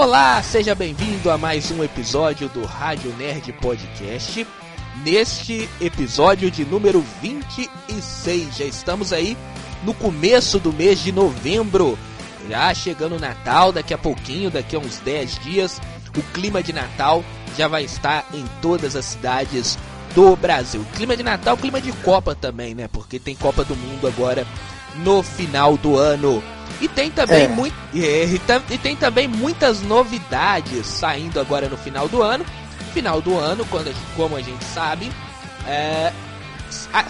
Olá, seja bem-vindo a mais um episódio do Rádio Nerd Podcast. Neste episódio de número 26, já estamos aí no começo do mês de novembro. Já chegando o Natal, daqui a pouquinho, daqui a uns 10 dias, o clima de Natal já vai estar em todas as cidades do Brasil. Clima de Natal, clima de Copa também, né? Porque tem Copa do Mundo agora no final do ano. E tem também, É. muito, e, e tem também muitas novidades saindo agora no final do ano. Final do ano, quando a gente- como a gente sabe, é,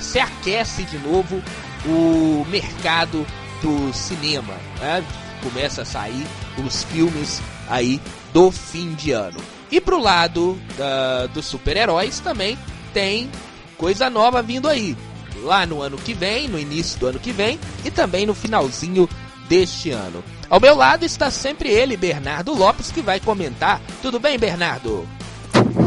se aquece de novo o mercado do cinema. né? Começa a sair os filmes aí do fim de ano. E pro lado da- dos super-heróis também tem coisa nova vindo aí. Lá no ano que vem, no início do ano que vem e também no finalzinho deste ano. Ao meu lado está sempre ele, Bernardo Lopes, que vai comentar. Tudo bem, Bernardo?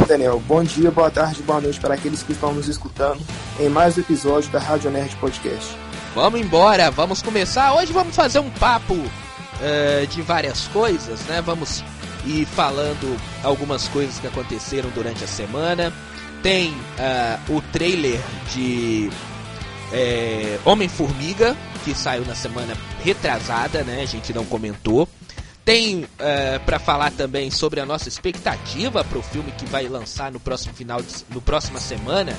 Daniel, bom dia, boa tarde, boa noite para aqueles que estão nos escutando em mais um episódio da Rádio Nerd Podcast. Vamos embora, vamos começar. Hoje vamos fazer um papo eh, de várias coisas, né? Vamos ir falando algumas coisas que aconteceram durante a semana. Tem ah, o trailer de eh, Homem-Formiga, que saiu na semana retrasada, né? A gente não comentou. Tem eh, pra falar também sobre a nossa expectativa para o filme que vai lançar no próximo final, de, no próxima semana,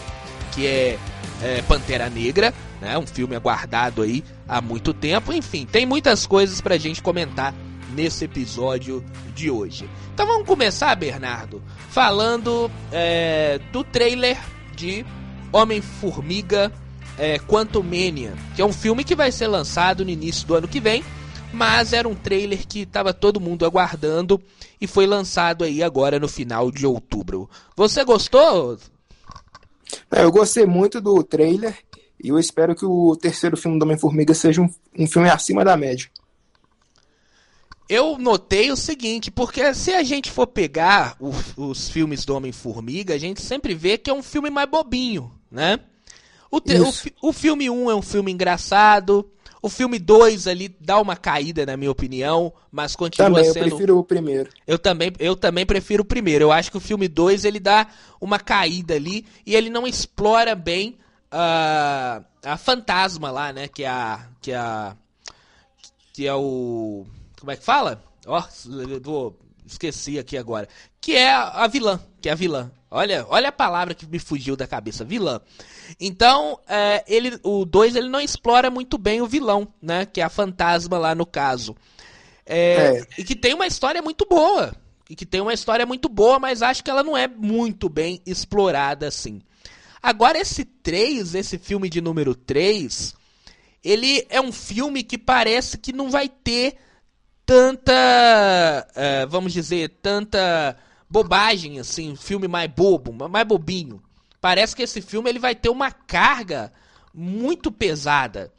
que é, é, Pantera Negra, né? Um filme aguardado aí há muito tempo. Enfim, tem muitas coisas pra gente comentar nesse episódio de hoje. Então vamos começar, Bernardo, falando é, do trailer de Homem-Formiga é, Quantumania, que é um filme que vai ser lançado no início do ano que vem, mas era um trailer que estava todo mundo aguardando e foi lançado aí agora no final de outubro. Você gostou? É, Eu gostei muito do trailer e eu espero que o terceiro filme do Homem-Formiga seja um, um filme acima da média. Eu notei o seguinte, porque se a gente for pegar os filmes do Homem-Formiga, a gente sempre vê que é um filme mais bobinho, né? O, o, o filme 1 é um filme engraçado, o filme 2 ali dá uma caída, na minha opinião, mas continua Também, eu sendo... prefiro o primeiro. Eu também, eu também prefiro o primeiro. Eu acho que o filme 2 ele dá uma caída ali e ele não explora bem a, a fantasma lá, né? Que é a. Que é a. Que é o. Como é que fala? Ó, eu vou. Esqueci aqui agora. Que é a, vilã. Que é a vilã. Olha, olha a palavra que me fugiu da cabeça, vilã. Então, é, ele, o 2 ele não explora muito bem o vilão, né? Que é a fantasma lá no caso. É, É. E que tem uma história muito boa. E que tem uma história muito boa, mas acho que ela não é muito bem explorada assim. Agora, esse 3, esse filme de número 3, ele é um filme que parece que não vai ter tanta. eh, vamos dizer, tanta bobagem assim. Um filme mais bobo, mais bobinho. Parece que esse filme ele vai ter uma carga muito pesada.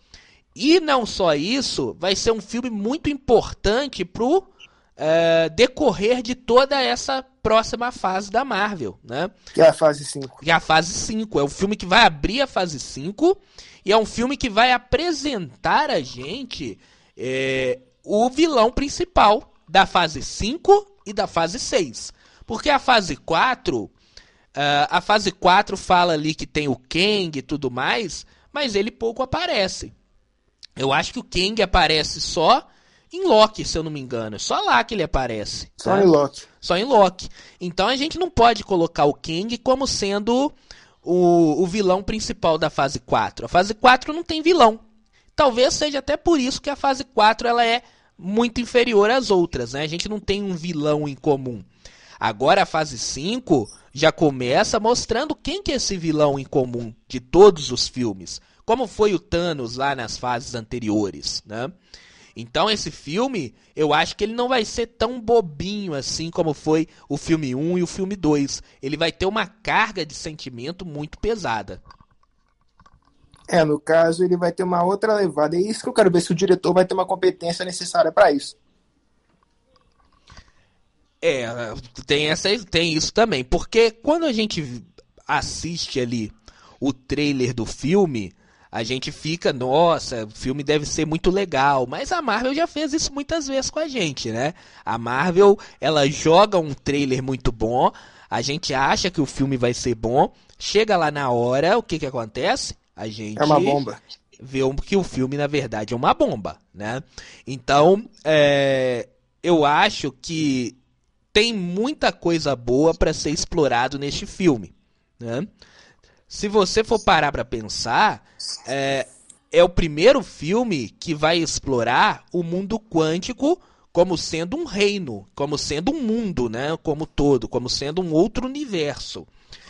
E não só isso, vai ser um filme muito importante pro eh, decorrer de toda essa próxima fase da Marvel, né? Que é a fase 5. Que é a fase 5. É um filme que vai abrir a fase 5 e é um filme que vai apresentar a gente eh, o vilão principal da fase 5 e da fase 6. Porque a fase 4, ah, a fase 4 fala ali que tem o Kang e tudo mais, mas ele pouco aparece. Eu acho que o Kang aparece só em Loki, se eu não me engano. É só lá que ele aparece. Só tá? em Loki. Só em Loki. Então a gente não pode colocar o Kang como sendo o, o vilão principal da fase 4. A fase 4 não tem vilão. Talvez seja até por isso que a fase 4 ela é muito inferior às outras, né? A gente não tem um vilão em comum. Agora a fase 5 já começa mostrando quem que é esse vilão em comum de todos os filmes. Como foi o Thanos lá nas fases anteriores, né? Então esse filme, eu acho que ele não vai ser tão bobinho assim como foi o filme 1 e o filme 2. Ele vai ter uma carga de sentimento muito pesada. É, no caso, ele vai ter uma outra levada. É isso que eu quero ver se o diretor vai ter uma competência necessária para isso. É, tem, essa, tem isso também. Porque quando a gente assiste ali o trailer do filme, a gente fica, nossa, o filme deve ser muito legal, mas a Marvel já fez isso muitas vezes com a gente, né? A Marvel, ela joga um trailer muito bom, a gente acha que o filme vai ser bom, chega lá na hora, o que que acontece? A gente É uma bomba. vê que o filme na verdade é uma bomba, né? Então, é, eu acho que tem muita coisa boa para ser explorado neste filme, né? Se você for parar para pensar, é, é o primeiro filme que vai explorar o mundo quântico como sendo um reino, como sendo um mundo, né? Como todo, como sendo um outro universo.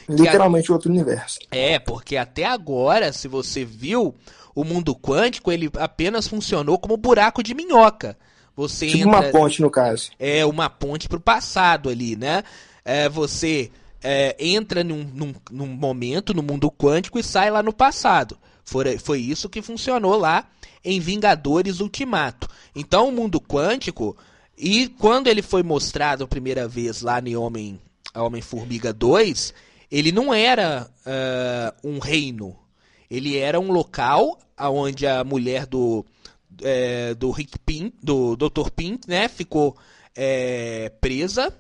Literalmente outro universo. É, porque até agora, se você viu, o mundo quântico ele apenas funcionou como buraco de minhoca. Você tipo entra, uma ponte, no caso. É, uma ponte pro passado ali, né? É, você é, entra num, num, num, momento no mundo quântico e sai lá no passado. Foi, foi isso que funcionou lá em Vingadores Ultimato. Então, o mundo quântico, e quando ele foi mostrado a primeira vez lá em Homem, Homem-Formiga 2, ele não era uh, um reino. Ele era um local onde a mulher do, é, do Rick Pink, do Dr. Pink, né, ficou é, presa,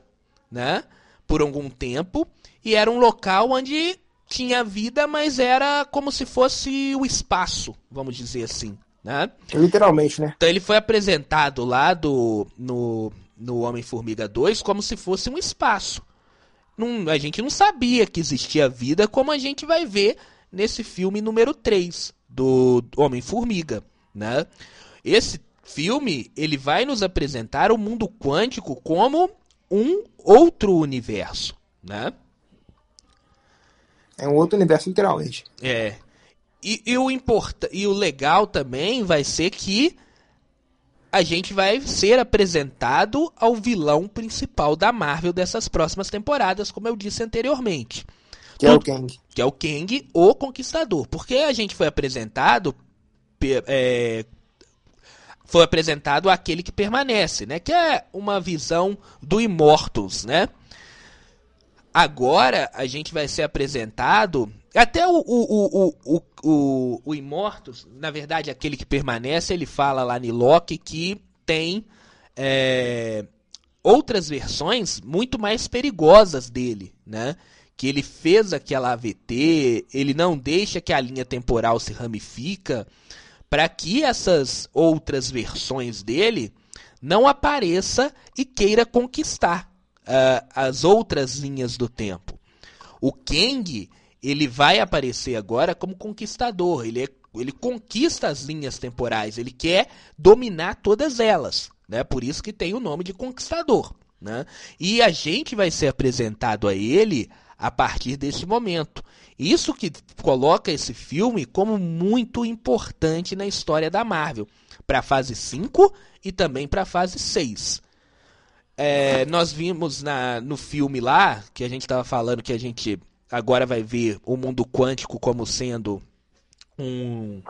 né, por algum tempo, e era um local onde tinha vida, mas era como se fosse o espaço, vamos dizer assim, né? Literalmente, né? Então ele foi apresentado lá do, no, no Homem-Formiga 2 como se fosse um espaço. Não, a gente não sabia que existia vida, como a gente vai ver nesse filme número 3 do Homem-Formiga, né? Esse filme, ele vai nos apresentar o mundo quântico como um outro universo, né? É um outro universo, literalmente. É. E, e, o import... e o legal também vai ser que a gente vai ser apresentado ao vilão principal da Marvel dessas próximas temporadas, como eu disse anteriormente. Que é o Kang. Que é o Kang, o Conquistador. Porque a gente foi apresentado. É, foi apresentado aquele que permanece, né? Que é uma visão do Immortals, né? Agora a gente vai ser apresentado. Até o, o, o, o, o, Immortus, na verdade, aquele que permanece, ele fala lá em Loki que tem é, outras versões muito mais perigosas dele, né? Que ele fez aquela AVT, ele não deixa que a linha temporal se ramifica para que essas outras versões dele não apareça e queira conquistar uh, as outras linhas do tempo. O Kang ele vai aparecer agora como conquistador. Ele, é, ele conquista as linhas temporais. Ele quer dominar todas elas. Né? Por isso que tem o nome de conquistador. Né? E a gente vai ser apresentado a ele a partir desse momento. Isso que coloca esse filme como muito importante na história da Marvel. Para a fase 5 e também para a fase 6. É, nós vimos na, no filme lá, que a gente estava falando que a gente agora vai ver o mundo quântico como sendo um,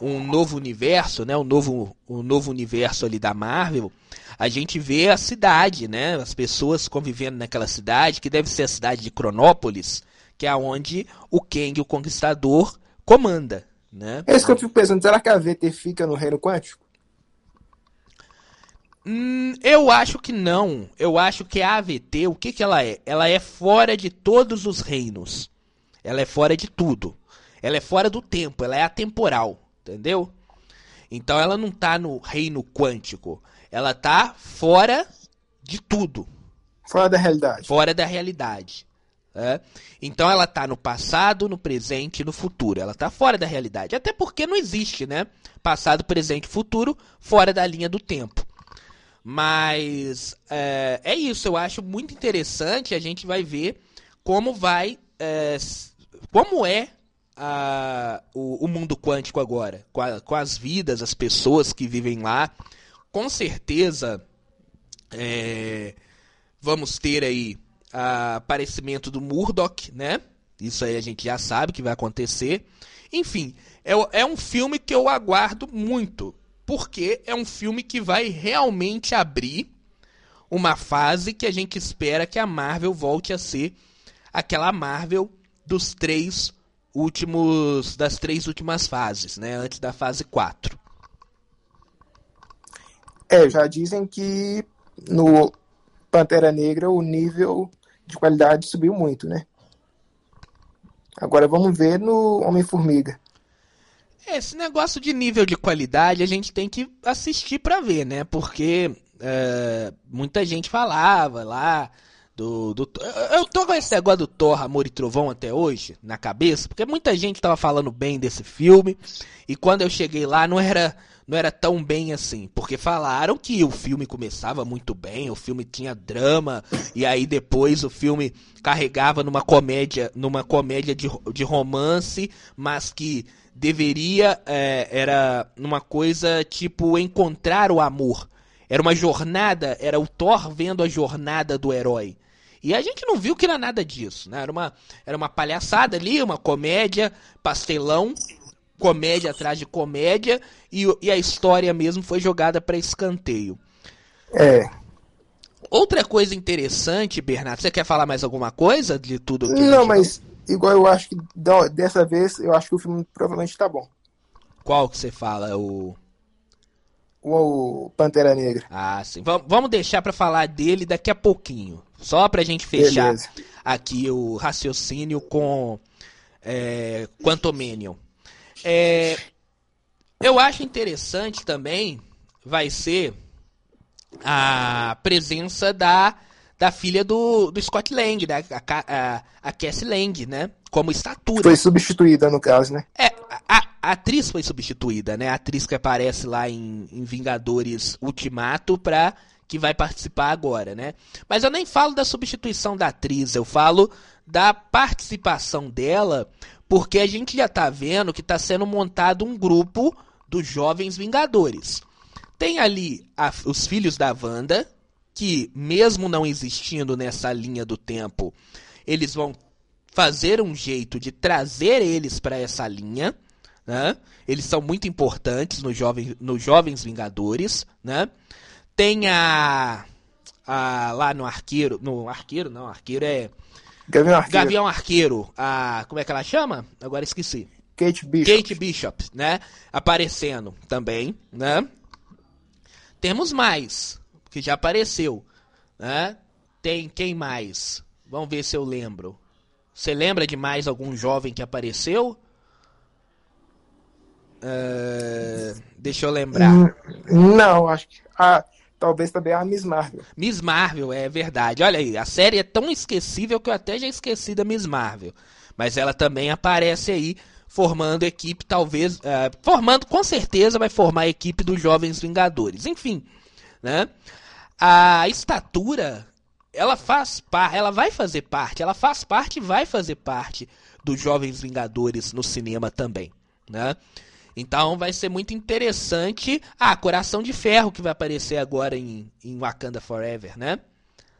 um novo universo, né? Um novo, um novo universo ali da Marvel. A gente vê a cidade, né? As pessoas convivendo naquela cidade, que deve ser a cidade de Cronópolis, que é onde o Kang, o Conquistador, comanda, né? É isso que eu fico pensando, será que a VT fica no reino quântico? Hum, eu acho que não. Eu acho que a AVT, o que, que ela é? Ela é fora de todos os reinos. Ela é fora de tudo. Ela é fora do tempo, ela é atemporal, entendeu? Então ela não tá no reino quântico. Ela tá fora de tudo. Fora da realidade. Fora da realidade. É? Então ela tá no passado, no presente e no futuro. Ela tá fora da realidade. Até porque não existe, né? Passado, presente e futuro fora da linha do tempo. Mas é, é, isso, eu acho muito interessante. A gente vai ver como vai. É, como é a, o, o, mundo quântico agora, com, a, com, as vidas, as pessoas que vivem lá. Com certeza é, vamos ter aí o aparecimento do Murdoch, né? Isso aí a gente já sabe que vai acontecer. Enfim, é, é um filme que eu aguardo muito porque é um filme que vai realmente abrir uma fase que a gente espera que a Marvel volte a ser aquela Marvel dos três últimos das três últimas fases, né, antes da fase 4. É, já dizem que no Pantera Negra o nível de qualidade subiu muito, né? Agora vamos ver no Homem-Formiga. Esse negócio de nível de qualidade a gente tem que assistir para ver, né? Porque é, muita gente falava lá do, do. Eu tô com esse negócio do Thor, Amor e Trovão até hoje na cabeça, porque muita gente tava falando bem desse filme. E quando eu cheguei lá, não era não era tão bem assim, porque falaram que o filme começava muito bem, o filme tinha drama e aí depois o filme carregava numa comédia, numa comédia de, de romance, mas que deveria é, era uma coisa tipo encontrar o amor. Era uma jornada, era o Thor vendo a jornada do herói. E a gente não viu que era nada disso, né? Era uma, era uma palhaçada ali, uma comédia, pastelão, comédia atrás de comédia e, e a história mesmo foi jogada para escanteio. É. Outra coisa interessante, Bernardo, você quer falar mais alguma coisa de tudo que Não, mas igual eu acho que dessa vez eu acho que o filme provavelmente tá bom. Qual que você fala? O o Pantera Negra. Ah, sim. V vamos deixar para falar dele daqui a pouquinho. Só pra gente fechar Beleza. aqui o raciocínio com é, Quantumanium. É, eu acho interessante também vai ser a presença da, da filha do, do Scott Lang, né? a, a, a Cassie Lang, né? Como estatura. Foi substituída, no caso, né? É, a, a atriz foi substituída, né? A atriz que aparece lá em, em Vingadores Ultimato pra que vai participar agora, né? Mas eu nem falo da substituição da atriz, eu falo da participação dela porque a gente já está vendo que está sendo montado um grupo dos Jovens Vingadores. Tem ali a, os filhos da Wanda, que mesmo não existindo nessa linha do tempo, eles vão fazer um jeito de trazer eles para essa linha. Né? Eles são muito importantes nos jovens, no Jovens Vingadores. Né? Tem a, a. lá no Arqueiro. No Arqueiro, não, Arqueiro é Gavião Arqueiro. Gavião Arqueiro, a. Como é que ela chama? Agora esqueci. Kate Bishop. Kate Bishop, né? Aparecendo também, né? Temos mais, que já apareceu, né? Tem quem mais? Vamos ver se eu lembro. Você lembra de mais algum jovem que apareceu? Uh, deixa eu lembrar. Hum, não, acho que. Ah, talvez também a Miss Marvel. Miss Marvel, é verdade. Olha aí, a série é tão esquecível que eu até já esqueci da Miss Marvel. Mas ela também aparece aí formando equipe, talvez. Uh, formando, com certeza, vai formar a equipe dos Jovens Vingadores. Enfim, né? A estatura, ela faz parte, ela vai fazer parte, ela faz parte e vai fazer parte dos Jovens Vingadores no cinema também, né? Então vai ser muito interessante. Ah, Coração de Ferro que vai aparecer agora em, em Wakanda Forever, né?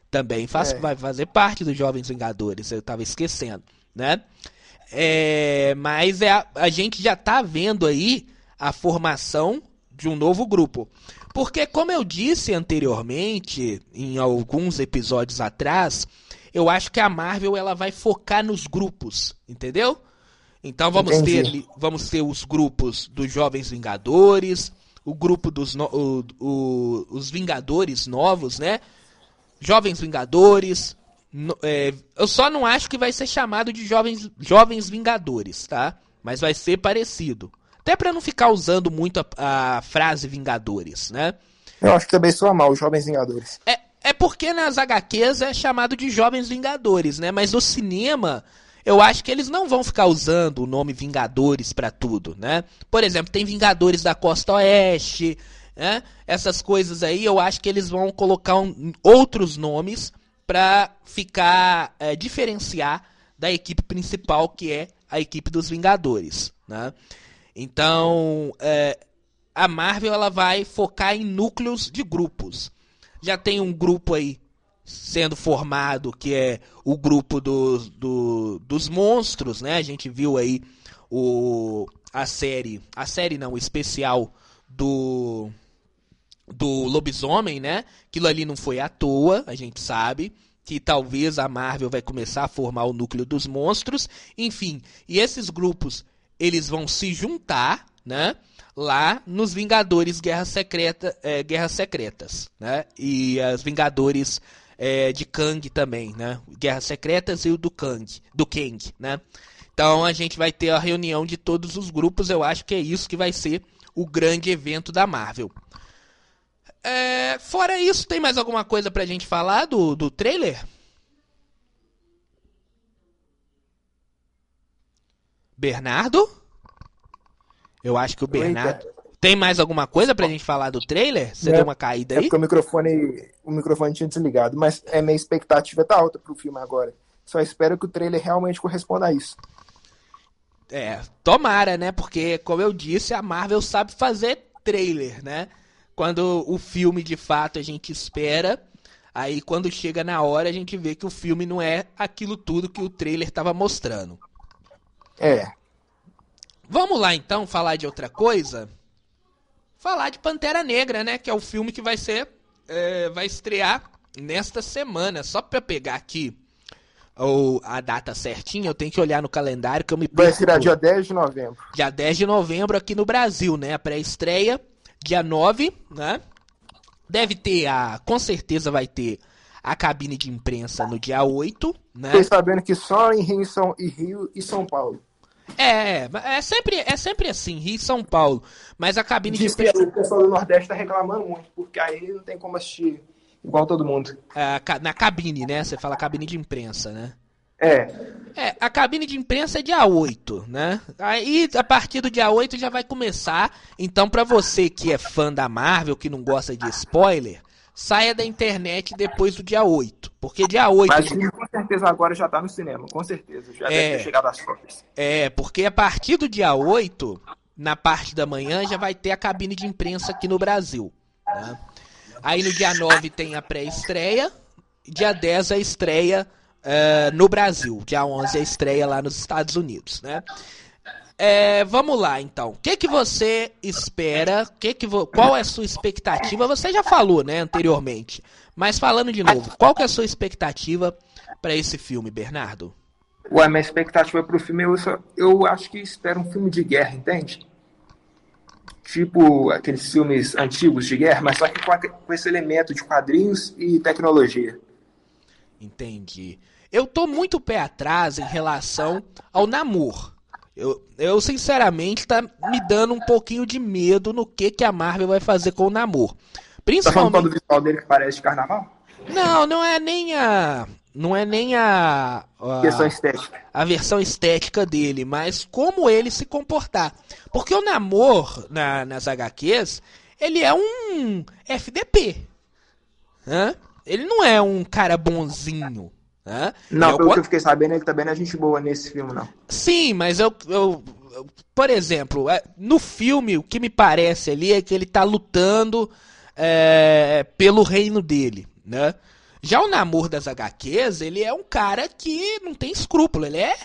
Também faz, é. vai fazer parte dos Jovens Vingadores, eu tava esquecendo, né? É, mas é a, a gente já tá vendo aí a formação de um novo grupo. Porque, como eu disse anteriormente, em alguns episódios atrás, eu acho que a Marvel ela vai focar nos grupos, entendeu? Então vamos ter, vamos ter os grupos dos Jovens Vingadores, o grupo dos no, o, o, os Vingadores novos, né? Jovens Vingadores. No, é, eu só não acho que vai ser chamado de Jovens, Jovens Vingadores, tá? Mas vai ser parecido. Até para não ficar usando muito a, a, frase Vingadores, né? Eu acho que também soa mal, os Jovens Vingadores. É, é porque nas HQs é chamado de Jovens Vingadores, né? Mas no cinema eu acho que eles não vão ficar usando o nome Vingadores para tudo, né? Por exemplo, tem Vingadores da Costa Oeste, né? Essas coisas aí, eu acho que eles vão colocar um, outros nomes para ficar é, diferenciar da equipe principal que é a equipe dos Vingadores, né? Então, é, a Marvel ela vai focar em núcleos de grupos. Já tem um grupo aí sendo formado, que é o grupo dos, do, dos monstros, né? A gente viu aí o, a série, a série não, o especial do do lobisomem, né? Aquilo ali não foi à toa, a gente sabe, que talvez a Marvel vai começar a formar o núcleo dos monstros, enfim, e esses grupos eles vão se juntar, né? Lá nos Vingadores Guerra Secreta, é, Guerras Secretas, né? E as Vingadores é, de Kang também, né? Guerras Secretas e o do Kang, do Kang, né? Então a gente vai ter a reunião de todos os grupos. Eu acho que é isso que vai ser o grande evento da Marvel. É, fora isso, tem mais alguma coisa pra gente falar do, do trailer? Bernardo? Eu acho que o Bernardo. Eita. Tem mais alguma coisa pra gente falar do trailer? Você é, deu uma caída aí? É porque o microfone, o microfone tinha desligado, mas é minha expectativa tá alta pro filme agora. Só espero que o trailer realmente corresponda a isso. É, tomara, né? Porque, como eu disse, a Marvel sabe fazer trailer, né? Quando o filme de fato a gente espera, aí quando chega na hora a gente vê que o filme não é aquilo tudo que o trailer estava mostrando. É. Vamos lá então falar de outra coisa? Falar de Pantera Negra, né? Que é o filme que vai ser. É, vai estrear nesta semana. Só pra pegar aqui ou a data certinha, eu tenho que olhar no calendário que eu me perco. Vai estrear dia 10 de novembro. Dia 10 de novembro aqui no Brasil, né? A pré-estreia dia 9, né? Deve ter a. Com certeza vai ter a cabine de imprensa no dia 8, né? Fiquei sabendo que só em Rio, São, em Rio e São Paulo. É, é sempre, é sempre assim, Rio e São Paulo. Mas a cabine Diz de imprensa. O pessoal do Nordeste tá reclamando muito, porque aí não tem como assistir igual todo mundo. É, na cabine, né? Você fala cabine de imprensa, né? É. É, a cabine de imprensa é dia 8, né? Aí, a partir do dia 8 já vai começar. Então, para você que é fã da Marvel, que não gosta de spoiler, saia da internet depois do dia 8. Porque dia 8. Mas certeza agora já tá no cinema, com certeza. Já é, deve ter chegado às cópias. É, porque a partir do dia 8, na parte da manhã, já vai ter a cabine de imprensa aqui no Brasil. Né? Aí no dia 9 tem a pré-estreia. Dia 10 a estreia uh, no Brasil. Dia 11 a estreia lá nos Estados Unidos, né? É, vamos lá, então. O que, que você espera? Que que vo... Qual é a sua expectativa? Você já falou, né, anteriormente. Mas falando de novo, qual que é a sua expectativa para esse filme, Bernardo? Ué, minha expectativa para o filme, eu, só, eu acho que espero um filme de guerra, entende? Tipo aqueles filmes antigos de guerra, mas só que com, a, com esse elemento de quadrinhos e tecnologia. Entendi. Eu tô muito pé atrás em relação ao namoro. Eu, eu sinceramente tá me dando um pouquinho de medo no que que a Marvel vai fazer com o namoro. Principalmente. Tá falando do visual dele que parece de carnaval? Não, não é nem a não é nem a, a versão estética. A versão estética dele, mas como ele se comportar. Porque o Namor na, nas HQs, ele é um FDP. Né? Ele não é um cara bonzinho. Né? Não, pelo que eu fiquei sabendo, ele também não é gente boa nesse filme, não. Sim, mas eu, eu, eu, por exemplo, é, no filme, o que me parece ali é que ele tá lutando é, pelo reino dele, né? Já o Namor das HQs, ele é um cara que não tem escrúpulo, ele é,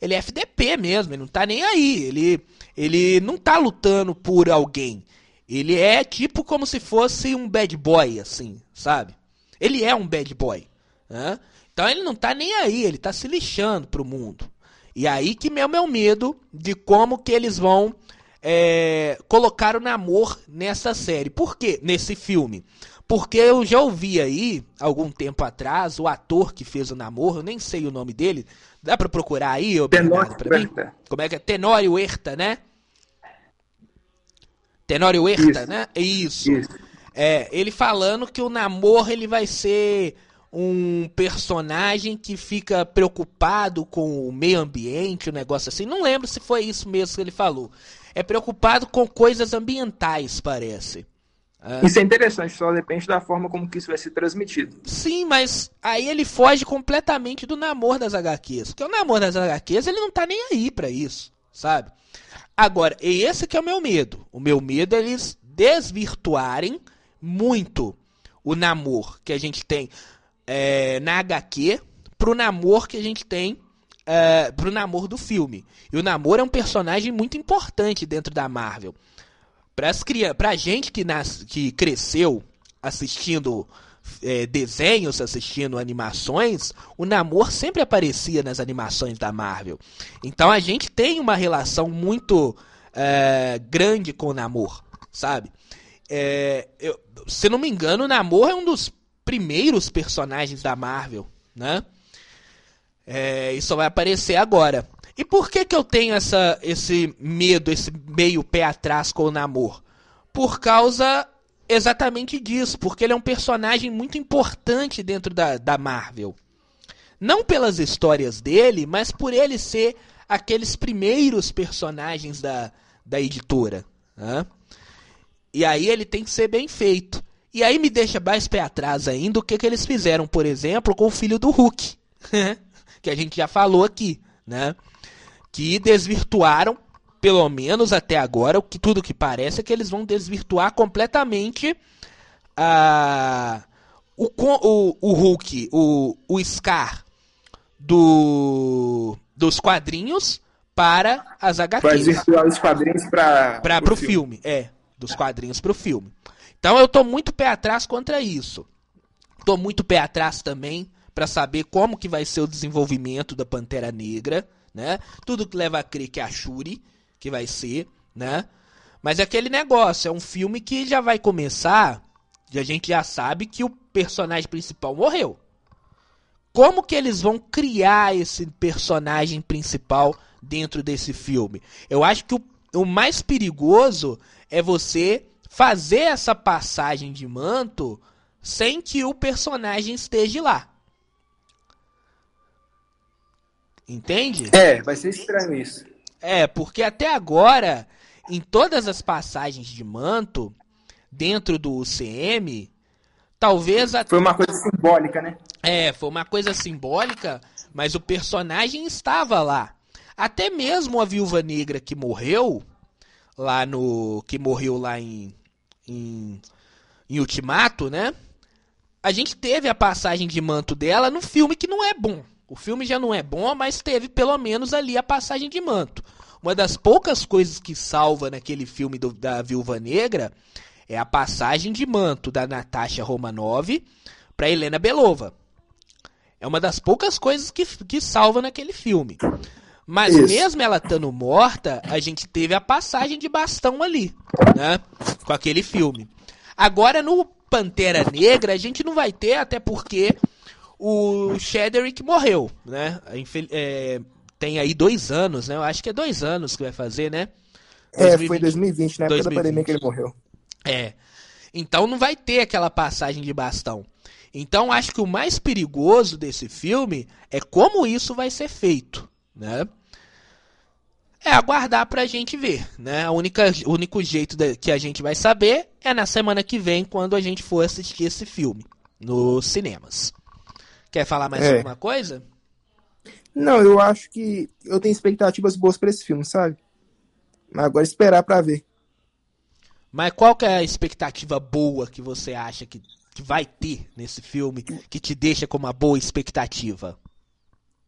ele é FDP mesmo, ele não tá nem aí, ele, ele não tá lutando por alguém. Ele é tipo como se fosse um bad boy, assim, sabe? Ele é um bad boy. Né? Então ele não tá nem aí, ele tá se lixando pro mundo. E aí que o meu medo de como que eles vão é, colocar o namoro nessa série. Por quê? Nesse filme. Porque eu já ouvi aí, algum tempo atrás, o ator que fez o namoro, nem sei o nome dele. Dá pra procurar aí, ô Bernardo, pra mim? Como é que é? Tenório Herta, né? Tenório Herta, Isso. né? Isso. Isso. É, ele falando que o namoro ele vai ser um personagem que fica preocupado com o meio ambiente, o um negócio assim. Não lembro se foi isso mesmo que ele falou. É preocupado com coisas ambientais, parece. Ah. Isso é interessante, só depende da forma como que isso vai ser transmitido. Sim, mas aí ele foge completamente do namoro das HQs. Porque o namoro das HQs, ele não tá nem aí para isso, sabe? Agora, esse que é o meu medo. O meu medo é eles desvirtuarem muito o namoro que a gente tem é, na HQ pro namoro que a gente tem é, pro namoro do filme. E o namoro é um personagem muito importante dentro da Marvel. Para as crianças, pra gente que, nas, que cresceu assistindo é, desenhos, assistindo animações, o Namor sempre aparecia nas animações da Marvel. Então a gente tem uma relação muito é, grande com o Namor, sabe? É, eu, se não me engano, o Namor é um dos primeiros personagens da Marvel, né? É, isso vai aparecer agora. E por que, que eu tenho essa, esse medo, esse meio pé atrás com o Namor? Por causa exatamente disso, porque ele é um personagem muito importante dentro da, da Marvel. Não pelas histórias dele, mas por ele ser aqueles primeiros personagens da, da editora. Né? E aí ele tem que ser bem feito. E aí me deixa mais pé atrás ainda o que, que eles fizeram, por exemplo, com o filho do Hulk. que a gente já falou aqui, né? Que desvirtuaram, pelo menos até agora, o que tudo que parece é que eles vão desvirtuar completamente a o, o, o Hulk, o, o Scar do, dos quadrinhos para as HQs. Para desvirtuar os quadrinhos para o filme. filme. É, dos quadrinhos para o filme. Então eu tô muito pé atrás contra isso. Tô muito pé atrás também para saber como que vai ser o desenvolvimento da Pantera Negra, né? Tudo que leva a crer que é a Shuri que vai ser, né? Mas é aquele negócio, é um filme que já vai começar, e a gente já sabe que o personagem principal morreu. Como que eles vão criar esse personagem principal dentro desse filme? Eu acho que o, o mais perigoso é você fazer essa passagem de manto sem que o personagem esteja lá. Entende? É, vai ser estranho isso. É, porque até agora, em todas as passagens de manto, dentro do UCM, talvez. A... Foi uma coisa simbólica, né? É, foi uma coisa simbólica, mas o personagem estava lá. Até mesmo a viúva negra que morreu, lá no. que morreu lá em em, em Ultimato, né? A gente teve a passagem de manto dela no filme que não é bom. O filme já não é bom, mas teve pelo menos ali a passagem de manto. Uma das poucas coisas que salva naquele filme do, da Viúva Negra é a passagem de manto da Natasha Romanov para Helena Belova. É uma das poucas coisas que, que salva naquele filme. Mas Isso. mesmo ela estando morta, a gente teve a passagem de bastão ali, né? Com aquele filme. Agora no Pantera Negra a gente não vai ter, até porque o Shederick morreu, né? É, tem aí dois anos, né? Eu acho que é dois anos que vai fazer, né? 2020, é, foi em 2020, na época 2020. da pandemia que ele morreu. É. Então não vai ter aquela passagem de bastão. Então acho que o mais perigoso desse filme é como isso vai ser feito né? É aguardar pra gente ver, né? A única, o único jeito de, que a gente vai saber é na semana que vem, quando a gente for assistir esse filme nos cinemas. Quer falar mais é. alguma coisa? Não, eu acho que eu tenho expectativas boas para esse filme, sabe? Mas agora esperar para ver. Mas qual que é a expectativa boa que você acha que, que vai ter nesse filme que te deixa com uma boa expectativa?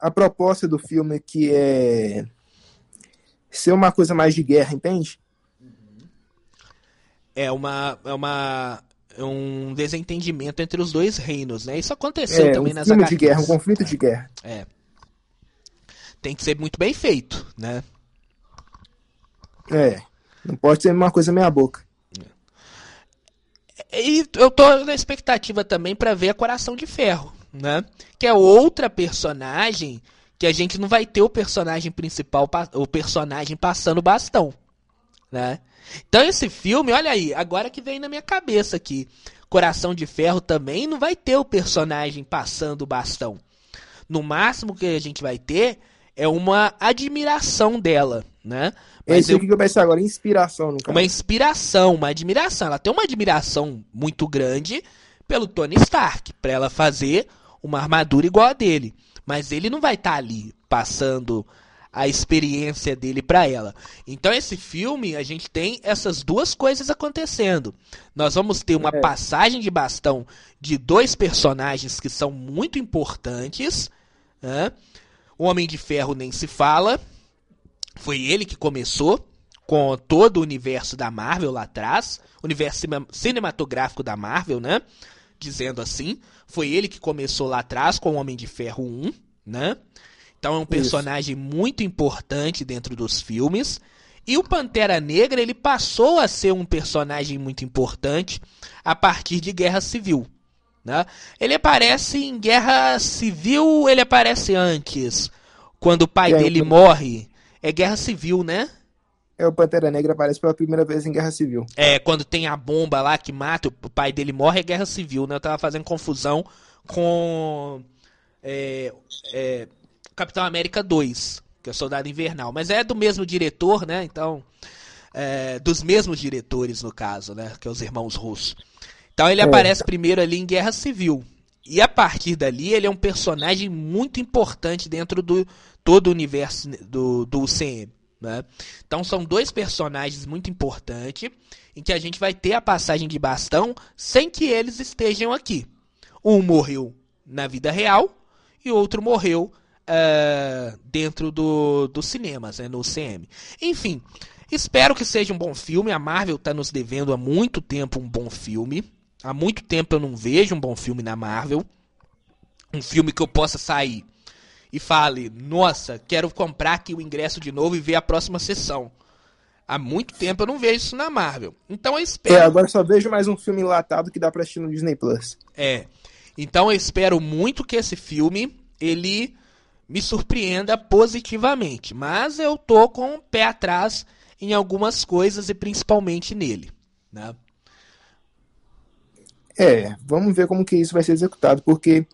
a proposta do filme que é ser uma coisa mais de guerra, entende? É uma é uma um desentendimento entre os dois reinos, né? Isso aconteceu é, também um nas filme HQs. de guerra, um conflito de guerra. É. Tem que ser muito bem feito, né? É. Não pode ser uma coisa meia boca. É. E eu tô na expectativa também para ver a Coração de Ferro né? Que é outra personagem que a gente não vai ter o personagem principal, o personagem passando bastão, né? Então esse filme, olha aí, agora que vem na minha cabeça aqui, Coração de Ferro também não vai ter o personagem passando o bastão. No máximo que a gente vai ter é uma admiração dela, né? Mas Esse eu... que eu pensei agora, inspiração no caso. Uma inspiração, uma admiração. Ela tem uma admiração muito grande pelo Tony Stark, para ela fazer uma armadura igual a dele. Mas ele não vai estar tá ali passando a experiência dele para ela. Então esse filme a gente tem essas duas coisas acontecendo. Nós vamos ter uma é. passagem de bastão de dois personagens que são muito importantes. Né? O Homem de Ferro nem se fala. Foi ele que começou com todo o universo da Marvel lá atrás, universo cinematográfico da Marvel, né? dizendo assim. Foi ele que começou lá atrás com o Homem de Ferro 1, né? Então é um personagem Isso. muito importante dentro dos filmes. E o Pantera Negra, ele passou a ser um personagem muito importante a partir de Guerra Civil. Né? Ele aparece em Guerra Civil, ele aparece antes, quando o pai dele morre. É Guerra Civil, né? É, o Pantera Negra aparece pela primeira vez em Guerra Civil. É, quando tem a bomba lá que mata, o pai dele morre, é Guerra Civil, né? Eu tava fazendo confusão com é, é, Capitão América 2, que é Soldado Invernal. Mas é do mesmo diretor, né? Então, é, dos mesmos diretores, no caso, né? Que é os irmãos russos. Então ele é. aparece primeiro ali em Guerra Civil. E a partir dali ele é um personagem muito importante dentro do todo o universo do, do UCM. Né? Então são dois personagens muito importantes em que a gente vai ter a passagem de bastão sem que eles estejam aqui. Um morreu na vida real e outro morreu uh, dentro do, dos cinemas, né, no CM. Enfim, espero que seja um bom filme. A Marvel está nos devendo há muito tempo um bom filme. Há muito tempo eu não vejo um bom filme na Marvel. Um filme que eu possa sair e fale: Nossa, quero comprar aqui o ingresso de novo e ver a próxima sessão. Há muito tempo eu não vejo isso na Marvel. Então eu espero. É, agora só vejo mais um filme enlatado que dá pra assistir no Disney Plus. É. Então eu espero muito que esse filme ele me surpreenda positivamente. Mas eu tô com o pé atrás em algumas coisas e principalmente nele. Né? É, vamos ver como que isso vai ser executado, porque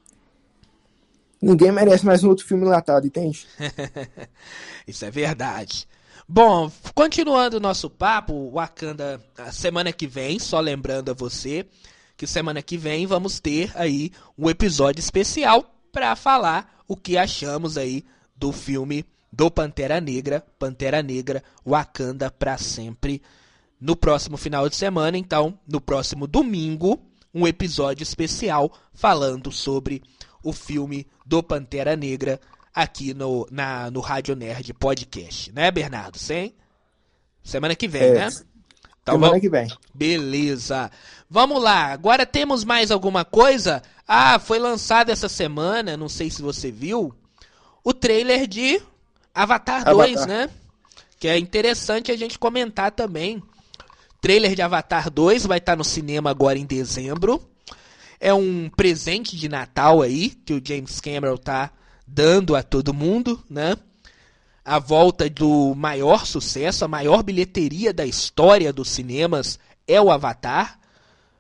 ninguém merece mais um outro filme enlatado, entende? isso é verdade. Bom, continuando o nosso papo, Wakanda, a semana que vem, só lembrando a você que semana que vem vamos ter aí um episódio especial para falar o que achamos aí do filme do Pantera Negra, Pantera Negra, Wakanda para sempre, no próximo final de semana. Então, no próximo domingo, um episódio especial falando sobre o filme do Pantera Negra aqui no, na, no Rádio Nerd Podcast, né, Bernardo? Sim? Semana que vem, é, né? Então, semana vamos... que vem. Beleza. Vamos lá. Agora temos mais alguma coisa? Ah, foi lançado essa semana, não sei se você viu, o trailer de Avatar, Avatar 2, né? Que é interessante a gente comentar também. Trailer de Avatar 2 vai estar no cinema agora em dezembro. É um presente de Natal aí que o James Cameron tá dando a todo mundo, né? A volta do maior sucesso, a maior bilheteria da história dos cinemas é o Avatar.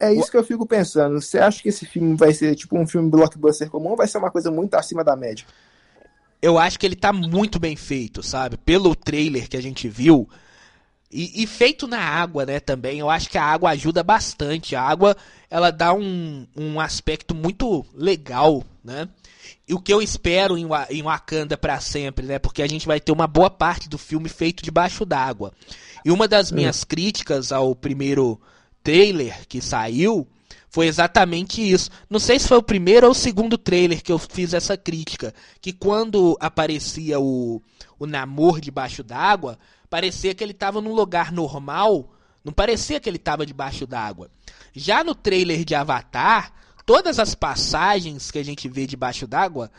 É isso que eu fico pensando. Você acha que esse filme vai ser tipo um filme blockbuster comum ou vai ser uma coisa muito acima da média? Eu acho que ele tá muito bem feito, sabe? Pelo trailer que a gente viu, e, e, feito na água, né, também. Eu acho que a água ajuda bastante. A água, ela dá um, um aspecto muito legal, né? E o que eu espero em, em Wakanda para sempre, né? Porque a gente vai ter uma boa parte do filme feito debaixo d'água. E uma das minhas críticas ao primeiro trailer que saiu foi exatamente isso. Não sei se foi o primeiro ou o segundo trailer que eu fiz essa crítica. Que quando aparecia o, o Namor debaixo d'água, parecia que ele estava num lugar normal, não parecia que ele estava debaixo d'água. Já no trailer de Avatar, todas as passagens que a gente vê debaixo d'água,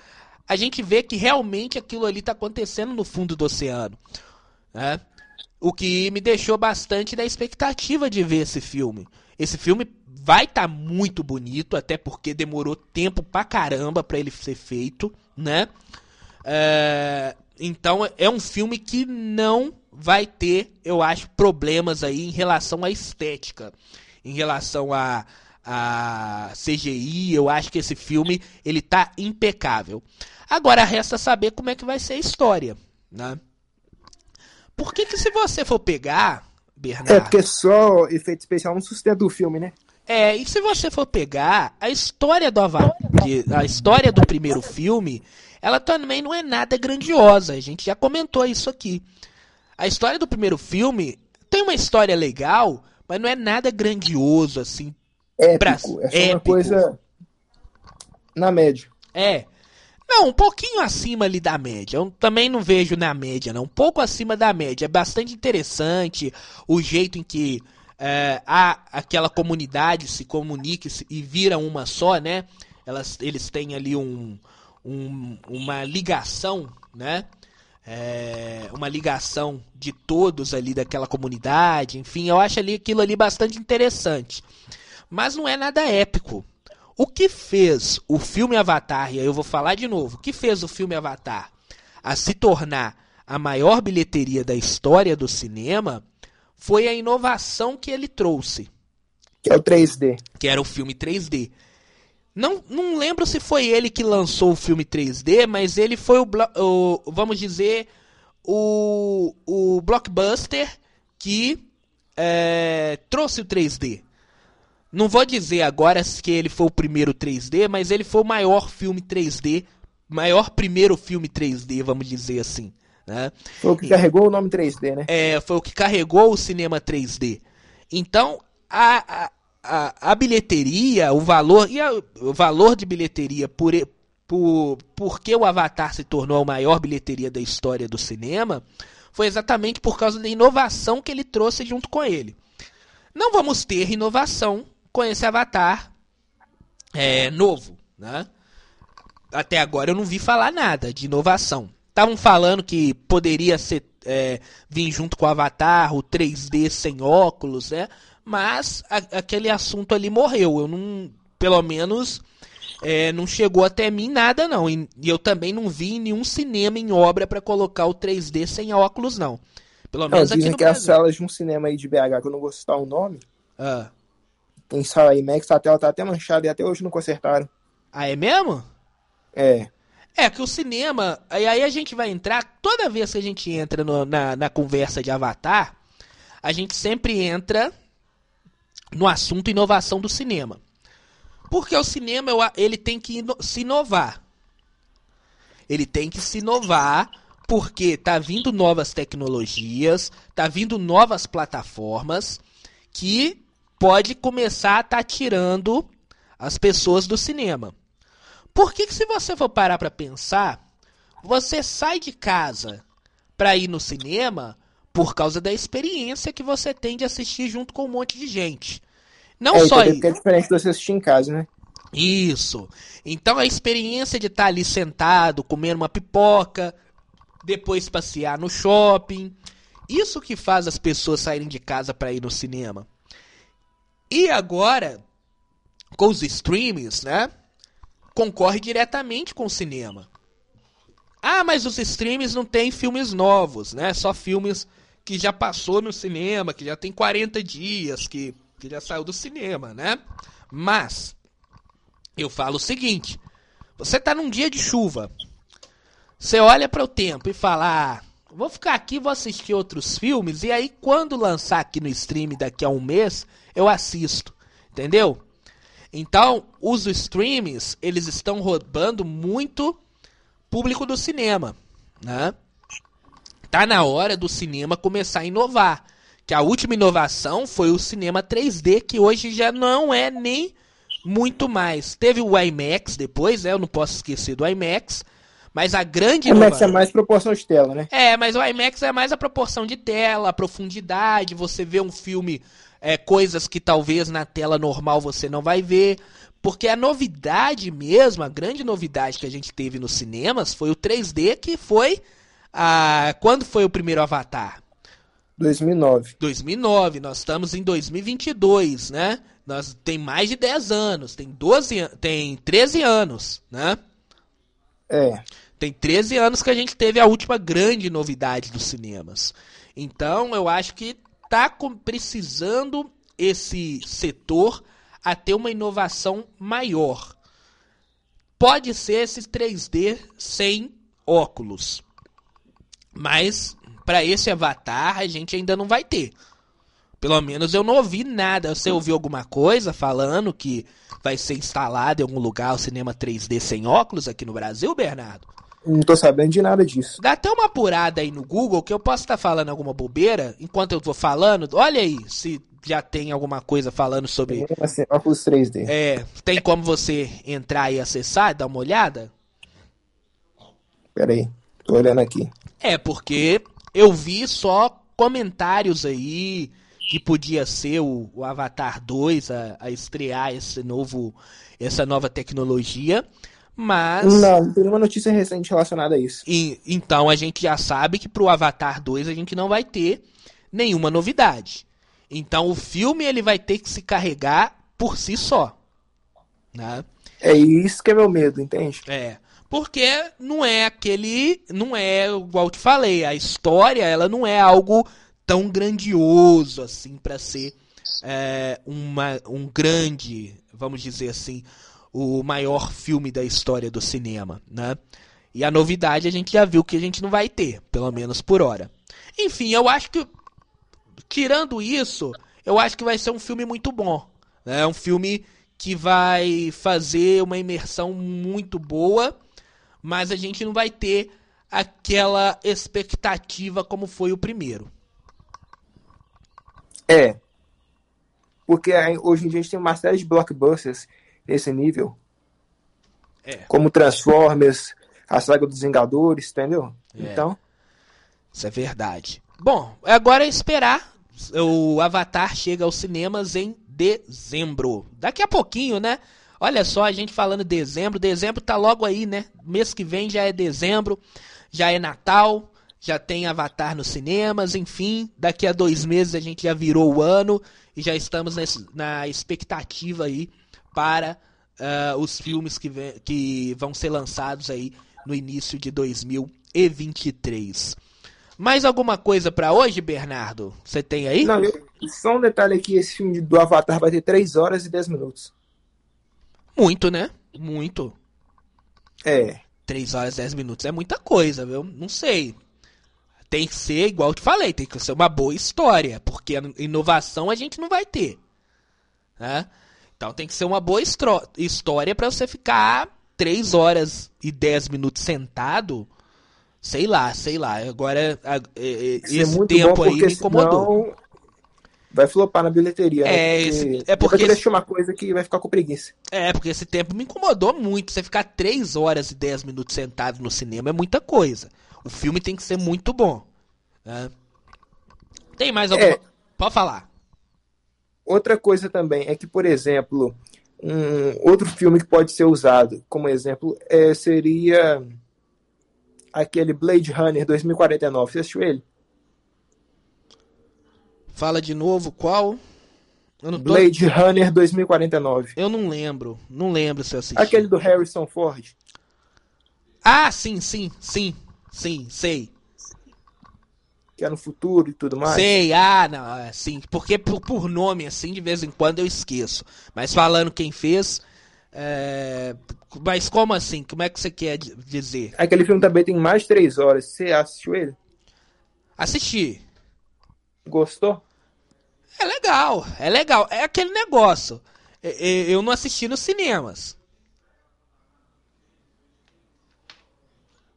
a gente vê que realmente aquilo ali está acontecendo no fundo do oceano. Né? O que me deixou bastante da expectativa de ver esse filme. Esse filme vai estar tá muito bonito, até porque demorou tempo pra caramba para ele ser feito, né? É, então é um filme que não vai ter, eu acho, problemas aí em relação à estética, em relação a, a CGI. Eu acho que esse filme ele tá impecável. Agora resta saber como é que vai ser a história, né? Por que que se você for pegar, Bernardo... É porque só efeito especial não sustenta o filme, né? É, e se você for pegar a história do Avatar, a história do primeiro filme, ela também não é nada grandiosa. A gente já comentou isso aqui. A história do primeiro filme tem uma história legal, mas não é nada grandioso, assim. Épico. Pra... É só épico. uma coisa na média. É. Não, um pouquinho acima ali da média. Eu também não vejo na média, não. Um pouco acima da média. É bastante interessante o jeito em que é, a, aquela comunidade se comunique e vira uma só, né? Elas, eles têm ali um, um uma ligação, né? É, uma ligação de todos ali daquela comunidade, enfim, eu acho ali aquilo ali bastante interessante. Mas não é nada épico. O que fez o filme Avatar, e aí eu vou falar de novo, o que fez o filme Avatar a se tornar a maior bilheteria da história do cinema foi a inovação que ele trouxe. Que é o 3D. Que era o filme 3D. Não, não lembro se foi ele que lançou o filme 3D, mas ele foi o, o vamos dizer, o, o blockbuster que é, trouxe o 3D. Não vou dizer agora que ele foi o primeiro 3D, mas ele foi o maior filme 3D, maior primeiro filme 3D, vamos dizer assim. Né? Foi o que carregou o nome 3D, né? É, foi o que carregou o cinema 3D. Então, a, a, a, a bilheteria, o valor e a, o valor de bilheteria por, por porque o Avatar se tornou a maior bilheteria da história do cinema, foi exatamente por causa da inovação que ele trouxe junto com ele. Não vamos ter inovação com esse Avatar é, novo, né? Até agora eu não vi falar nada de inovação. Estavam falando que poderia ser é, vir junto com o Avatar, o 3D sem óculos, né? Mas a, aquele assunto ali morreu. Eu não, pelo menos, é, não chegou até mim nada não. E, e eu também não vi nenhum cinema em obra para colocar o 3D sem óculos não. Pelo menos não, aqui no que Brasil. as salas de um cinema aí de BH, que eu não vou citar o nome, ah. Tem sala IMAX, a tela tá até manchada e até hoje não consertaram. Ah, é mesmo? É. É que o cinema, e aí a gente vai entrar, toda vez que a gente entra no, na, na conversa de Avatar, a gente sempre entra no assunto inovação do cinema. Porque o cinema ele tem que se inovar. Ele tem que se inovar porque tá vindo novas tecnologias, tá vindo novas plataformas que pode começar a estar tá tirando as pessoas do cinema. Por que, que se você for parar para pensar, você sai de casa para ir no cinema por causa da experiência que você tem de assistir junto com um monte de gente. Não é, só isso. É diferente de você assistir em casa, né? Isso. Então a experiência de estar tá ali sentado, comendo uma pipoca, depois passear no shopping, isso que faz as pessoas saírem de casa para ir no cinema. E agora, com os streamings, né? concorre diretamente com o cinema. Ah, mas os streams não têm filmes novos, né? Só filmes que já passou no cinema, que já tem 40 dias, que, que já saiu do cinema, né? Mas eu falo o seguinte: você tá num dia de chuva. Você olha para o tempo e fala: ah, vou ficar aqui, vou assistir outros filmes e aí quando lançar aqui no stream daqui a um mês, eu assisto. Entendeu? Então, os streams, eles estão roubando muito público do cinema, né? Tá na hora do cinema começar a inovar. Que a última inovação foi o cinema 3D, que hoje já não é nem muito mais. Teve o IMAX depois, né? Eu não posso esquecer do IMAX. Mas a grande. O IMAX é mais proporção de tela, né? É, mas o IMAX é mais a proporção de tela, a profundidade. Você vê um filme é, coisas que talvez na tela normal você não vai ver. Porque a novidade mesmo, a grande novidade que a gente teve nos cinemas foi o 3D, que foi. A... Quando foi o primeiro Avatar? 2009. 2009, nós estamos em 2022, né? Nós tem mais de 10 anos, tem 12, tem 13 anos, né? É. Tem 13 anos que a gente teve a última grande novidade dos cinemas. Então, eu acho que está precisando esse setor a ter uma inovação maior. Pode ser esse 3D sem óculos. Mas para esse avatar a gente ainda não vai ter. Pelo menos eu não ouvi nada. Você ouviu alguma coisa falando que vai ser instalado em algum lugar o cinema 3D sem óculos aqui no Brasil, Bernardo? Não tô sabendo de nada disso. Dá até uma apurada aí no Google que eu posso estar falando alguma bobeira enquanto eu tô falando. Olha aí se já tem alguma coisa falando sobre. Assim, óculos 3D. É, tem como você entrar e acessar dar uma olhada? Pera aí, tô olhando aqui. É, porque eu vi só comentários aí que podia ser o, o Avatar 2 a, a, estrear esse novo, essa nova tecnologia. Mas. Não, não tem nenhuma notícia recente relacionada a isso. E, então a gente já sabe que pro Avatar 2 a gente não vai ter nenhuma novidade. Então o filme ele vai ter que se carregar por si só. Né? É isso que é meu medo, entende? É. Porque não é aquele. Não é, igual eu te falei, a história ela não é algo tão grandioso assim para ser é, uma, um grande, vamos dizer assim, o maior filme da história do cinema, né? E a novidade a gente já viu que a gente não vai ter, pelo menos por hora. Enfim, eu acho que tirando isso, eu acho que vai ser um filme muito bom. Né? É um filme que vai fazer uma imersão muito boa, mas a gente não vai ter aquela expectativa como foi o primeiro. É. Porque hoje em dia a gente tem uma série de blockbusters nesse nível. É. Como Transformers, a saga dos Vingadores, entendeu? É. Então. Isso é verdade. Bom, agora é esperar. O Avatar chega aos cinemas em dezembro. Daqui a pouquinho, né? Olha só, a gente falando dezembro. Dezembro tá logo aí, né? Mês que vem já é dezembro, já é Natal já tem Avatar nos cinemas, enfim, daqui a dois meses a gente já virou o ano e já estamos nesse, na expectativa aí para uh, os filmes que, vem, que vão ser lançados aí no início de 2023. Mais alguma coisa para hoje, Bernardo? Você tem aí? Não, eu, só um detalhe aqui, esse filme do Avatar vai ter 3 horas e 10 minutos. Muito, né? Muito. É. 3 horas e 10 minutos é muita coisa, viu? Não sei tem que ser, igual eu te falei, tem que ser uma boa história, porque inovação a gente não vai ter. Né? Então tem que ser uma boa história para você ficar 3 horas e 10 minutos sentado. Sei lá, sei lá. Agora, a, a, esse tempo aí me incomodou. Vai flopar na bilheteria. É, né? esse, é porque. Esse... uma coisa que vai ficar com preguiça. É, porque esse tempo me incomodou muito. Você ficar 3 horas e 10 minutos sentado no cinema é muita coisa. O filme tem que ser muito bom. Né? Tem mais alguma. É, Pode falar. Outra coisa também é que, por exemplo, um outro filme que pode ser usado como exemplo é, seria aquele Blade Runner 2049. Você assistiu ele? Fala de novo, qual? Tô... Blade Runner 2049. Eu não lembro. Não lembro se eu assisti. Aquele do Harrison Ford. Ah, sim, sim, sim. Sim, sei. Que é no futuro e tudo mais. Sei, ah, não, é, sim. Porque por, por nome, assim, de vez em quando eu esqueço. Mas falando quem fez. É... Mas como assim? Como é que você quer dizer? Aquele filme também tem mais de três horas. Você assistiu ele? Assisti. Gostou? É legal, é legal. É aquele negócio. Eu não assisti nos cinemas.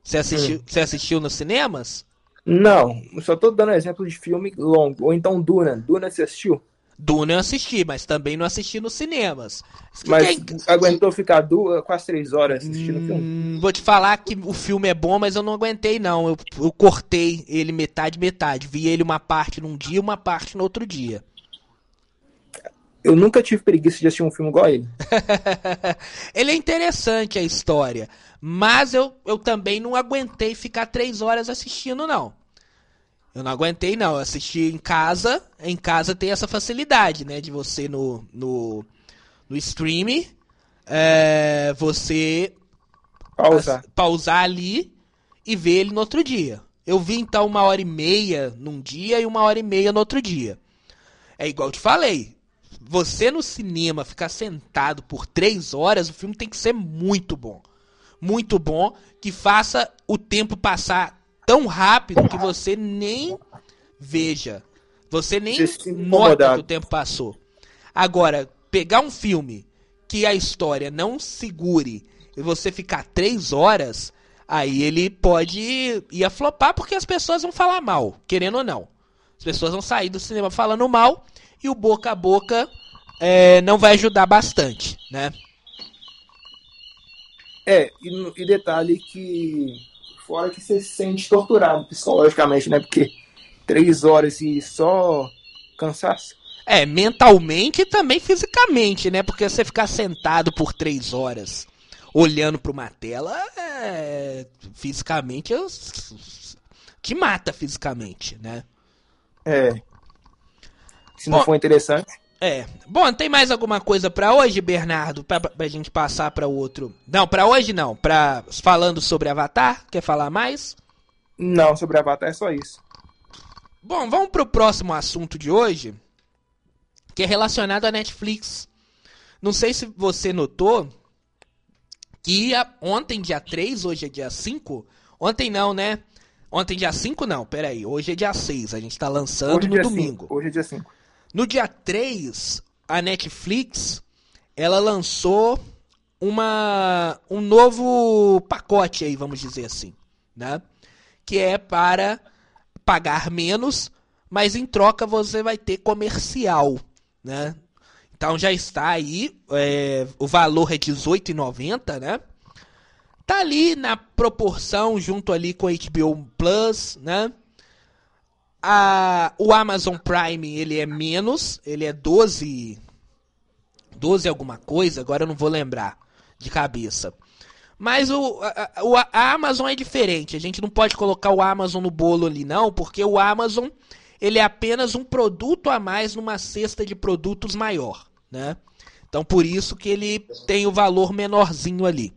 Você assistiu, hum. você assistiu nos cinemas? Não, só tô dando exemplo de filme longo. Ou então Duna. Duna você assistiu? Duna eu assisti, mas também não assisti nos cinemas. Mas Quem... aguentou ficar duas, quase três horas assistindo o hum, filme? Vou te falar que o filme é bom, mas eu não aguentei não. Eu, eu cortei ele metade, metade. Vi ele uma parte num dia uma parte no outro dia. Eu nunca tive preguiça de assistir um filme igual a ele. ele é interessante a história. Mas eu, eu também não aguentei ficar três horas assistindo, não. Eu não aguentei, não. Eu assisti em casa. Em casa tem essa facilidade, né? De você no, no, no stream. É, você pausar. pausar ali e ver ele no outro dia. Eu vi então uma hora e meia num dia e uma hora e meia no outro dia. É igual eu te falei. Você no cinema ficar sentado por três horas, o filme tem que ser muito bom muito bom que faça o tempo passar tão rápido que você nem veja. Você nem nota que o tempo passou. Agora, pegar um filme que a história não segure e você ficar três horas, aí ele pode ir a flopar porque as pessoas vão falar mal, querendo ou não. As pessoas vão sair do cinema falando mal e o boca a boca é, não vai ajudar bastante, né? É, e, e detalhe que fora que você se sente torturado psicologicamente, né? Porque três horas e só cansaço. É, mentalmente e também fisicamente, né? Porque você ficar sentado por três horas olhando para uma tela, é, fisicamente, eu, te mata fisicamente, né? É. Se Bom, não for interessante. É. Bom, tem mais alguma coisa para hoje, Bernardo? Pra, pra gente passar para outro. Não, para hoje não. Pra... Falando sobre Avatar, quer falar mais? Não, sobre Avatar é só isso. Bom, vamos pro próximo assunto de hoje, que é relacionado à Netflix. Não sei se você notou que ontem, dia 3, hoje é dia 5. Ontem não, né? Ontem, dia 5, não, peraí. Hoje é dia 6. A gente tá lançando hoje é no domingo. 5. Hoje é dia 5. No dia 3, a Netflix ela lançou uma um novo pacote aí, vamos dizer assim, né? Que é para pagar menos, mas em troca você vai ter comercial, né? Então já está aí, é, o valor é R$18,90, né? Tá ali na proporção junto ali com a HBO Plus, né? A, o Amazon Prime ele é menos, ele é 12 12 alguma coisa, agora eu não vou lembrar de cabeça. Mas o, a, a Amazon é diferente, a gente não pode colocar o Amazon no bolo ali não, porque o Amazon ele é apenas um produto a mais numa cesta de produtos maior, né? Então por isso que ele tem o valor menorzinho ali.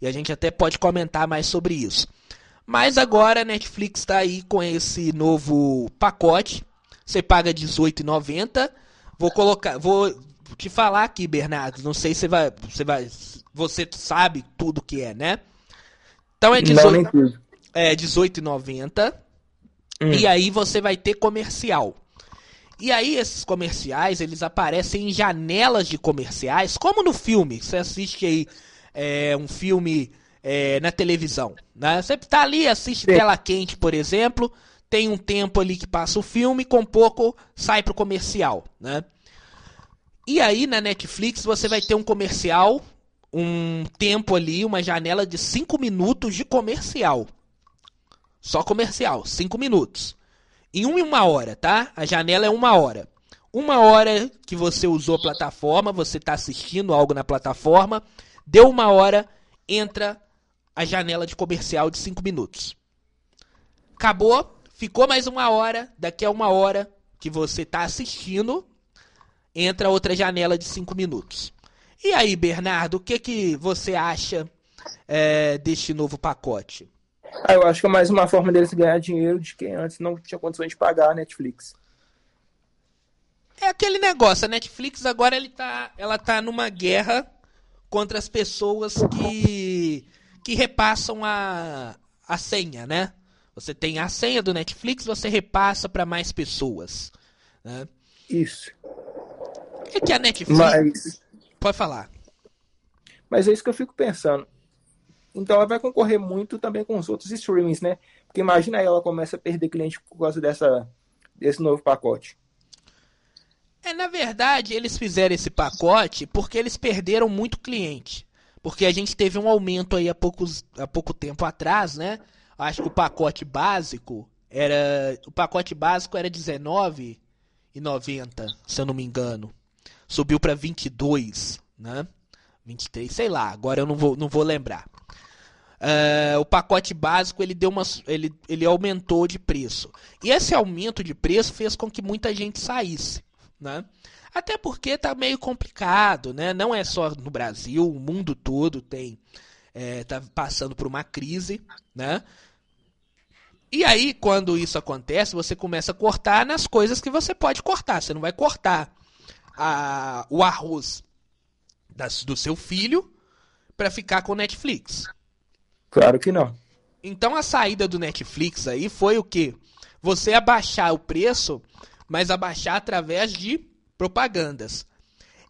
E a gente até pode comentar mais sobre isso. Mas agora a Netflix está aí com esse novo pacote. Você paga R$18,90. Vou colocar, vou te falar aqui, Bernardo. Não sei se vai, você vai, você sabe tudo que é, né? Então é 18, é 18,90. Hum. E aí você vai ter comercial. E aí esses comerciais, eles aparecem em janelas de comerciais, como no filme. Você assiste aí é, um filme é, na televisão. Né? Você tá ali, assiste Sim. tela quente, por exemplo, tem um tempo ali que passa o filme, com pouco sai pro comercial. Né? E aí na Netflix você vai ter um comercial, um tempo ali, uma janela de 5 minutos de comercial. Só comercial, 5 minutos. Em uma e uma hora, tá? A janela é uma hora. Uma hora que você usou a plataforma, você está assistindo algo na plataforma, Deu uma hora, entra a janela de comercial de 5 minutos. Acabou, ficou mais uma hora, daqui a uma hora que você está assistindo, entra outra janela de 5 minutos. E aí, Bernardo, o que, que você acha é, deste novo pacote? Ah, eu acho que é mais uma forma deles ganhar dinheiro de quem antes não tinha condições de pagar a Netflix. É aquele negócio, a Netflix agora ele tá, ela tá numa guerra contra as pessoas que, que repassam a, a senha, né? Você tem a senha do Netflix, você repassa para mais pessoas. Né? Isso. É que a Netflix. Mas... Pode falar. Mas é isso que eu fico pensando. Então ela vai concorrer muito também com os outros streamings, né? Porque imagina aí ela começa a perder cliente por causa dessa, desse novo pacote. É, na verdade, eles fizeram esse pacote porque eles perderam muito cliente. Porque a gente teve um aumento aí há, poucos, há pouco tempo atrás, né? Acho que o pacote básico era. O pacote básico era R$19,90, se eu não me engano. Subiu para 22, né? 23, sei lá, agora eu não vou, não vou lembrar. Uh, o pacote básico ele deu uma, ele, ele aumentou de preço. E esse aumento de preço fez com que muita gente saísse né? Até porque tá meio complicado, né? Não é só no Brasil, o mundo todo tem é, tá passando por uma crise, né? E aí, quando isso acontece, você começa a cortar nas coisas que você pode cortar. Você não vai cortar a, o arroz das, do seu filho para ficar com o Netflix. Claro que não. Então a saída do Netflix aí foi o que? Você abaixar o preço mas abaixar através de propagandas.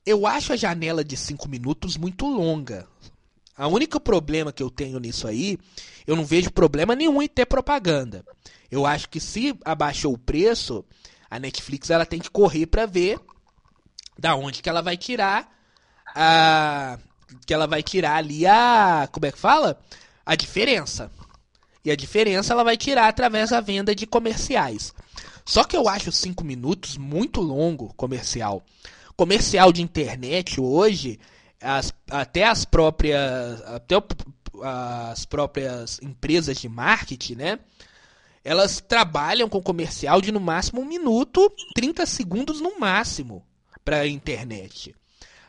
Eu acho a janela de 5 minutos muito longa. A única problema que eu tenho nisso aí, eu não vejo problema nenhum em ter propaganda. Eu acho que se abaixou o preço, a Netflix ela tem que correr para ver da onde que ela vai tirar a que ela vai tirar ali a como é que fala? A diferença. E a diferença ela vai tirar através da venda de comerciais. Só que eu acho 5 minutos muito longo comercial. Comercial de internet hoje, as, até as próprias até as próprias empresas de marketing, né? Elas trabalham com comercial de no máximo um minuto, 30 segundos no máximo para a internet.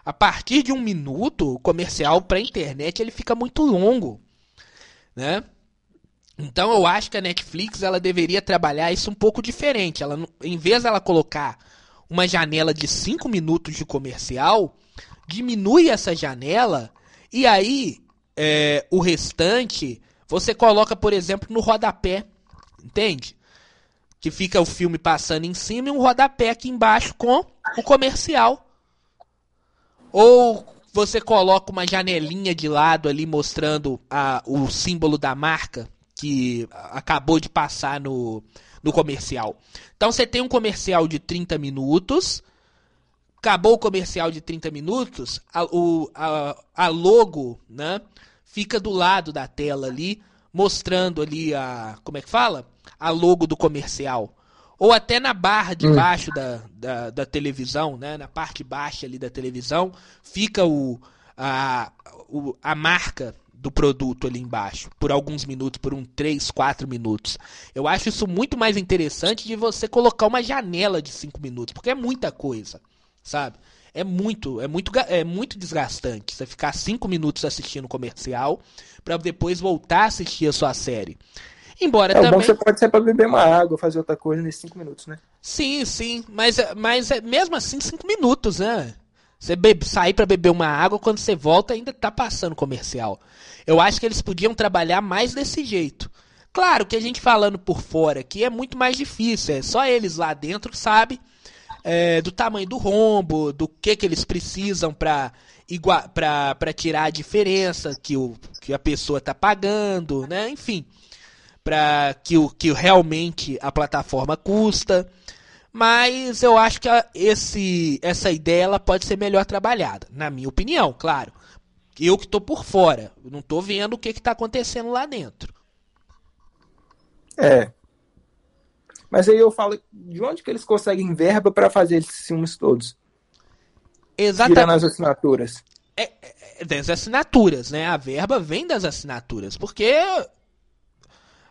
A partir de um minuto, o comercial para a internet ele fica muito longo, né? Então eu acho que a Netflix ela deveria trabalhar isso um pouco diferente. Ela, em vez dela colocar uma janela de 5 minutos de comercial, diminui essa janela e aí é, o restante você coloca, por exemplo, no rodapé. Entende? Que fica o filme passando em cima e um rodapé aqui embaixo com o comercial. Ou você coloca uma janelinha de lado ali mostrando a, o símbolo da marca que acabou de passar no, no comercial. Então você tem um comercial de 30 minutos. Acabou o comercial de 30 minutos, a, o, a, a logo né, fica do lado da tela ali, mostrando ali a. Como é que fala? A logo do comercial ou até na barra de hum. baixo da, da, da, televisão, né? na parte baixa ali da televisão, fica o, a, o, a marca do produto ali embaixo, por alguns minutos, por um 3, 4 minutos. Eu acho isso muito mais interessante de você colocar uma janela de 5 minutos, porque é muita coisa, sabe? É muito, é muito, é muito desgastante você ficar 5 minutos assistindo comercial para depois voltar a assistir a sua série. Embora é, também. você pode sair para beber uma água, fazer outra coisa nesses cinco minutos, né? Sim, sim. Mas, mas é, mesmo assim, cinco minutos, né? Você bebe, sair para beber uma água, quando você volta ainda tá passando comercial. Eu acho que eles podiam trabalhar mais desse jeito. Claro que a gente falando por fora aqui é muito mais difícil. É só eles lá dentro sabem é, do tamanho do rombo, do que, que eles precisam para para tirar a diferença que, o, que a pessoa tá pagando, né? Enfim para que o que realmente a plataforma custa. Mas eu acho que esse, essa ideia ela pode ser melhor trabalhada, na minha opinião, claro. Eu que estou por fora, não estou vendo o que está acontecendo lá dentro. É. Mas aí eu falo, de onde que eles conseguem verba para fazer esses filmes todos? Exatamente. Tirando as assinaturas. É, é, é, das assinaturas, né? A verba vem das assinaturas, porque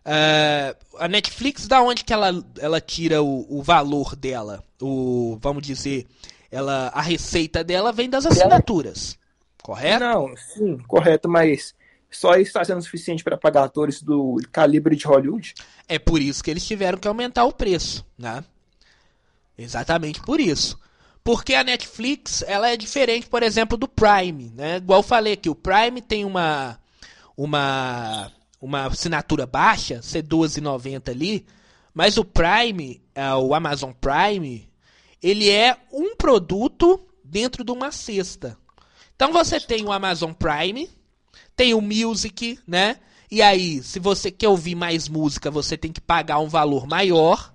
Uh, a Netflix, da onde que ela, ela tira o, o valor dela? O, vamos dizer, ela, a receita dela vem das assinaturas, correto? Não, sim, correto, mas só isso está sendo suficiente para pagar atores do calibre de Hollywood? É por isso que eles tiveram que aumentar o preço, né? Exatamente por isso. Porque a Netflix, ela é diferente, por exemplo, do Prime, né? Igual eu falei aqui, o Prime tem uma uma uma assinatura baixa, ser 12,90 ali, mas o Prime, é, o Amazon Prime, ele é um produto dentro de uma cesta. Então você tem o Amazon Prime, tem o Music, né? E aí, se você quer ouvir mais música, você tem que pagar um valor maior,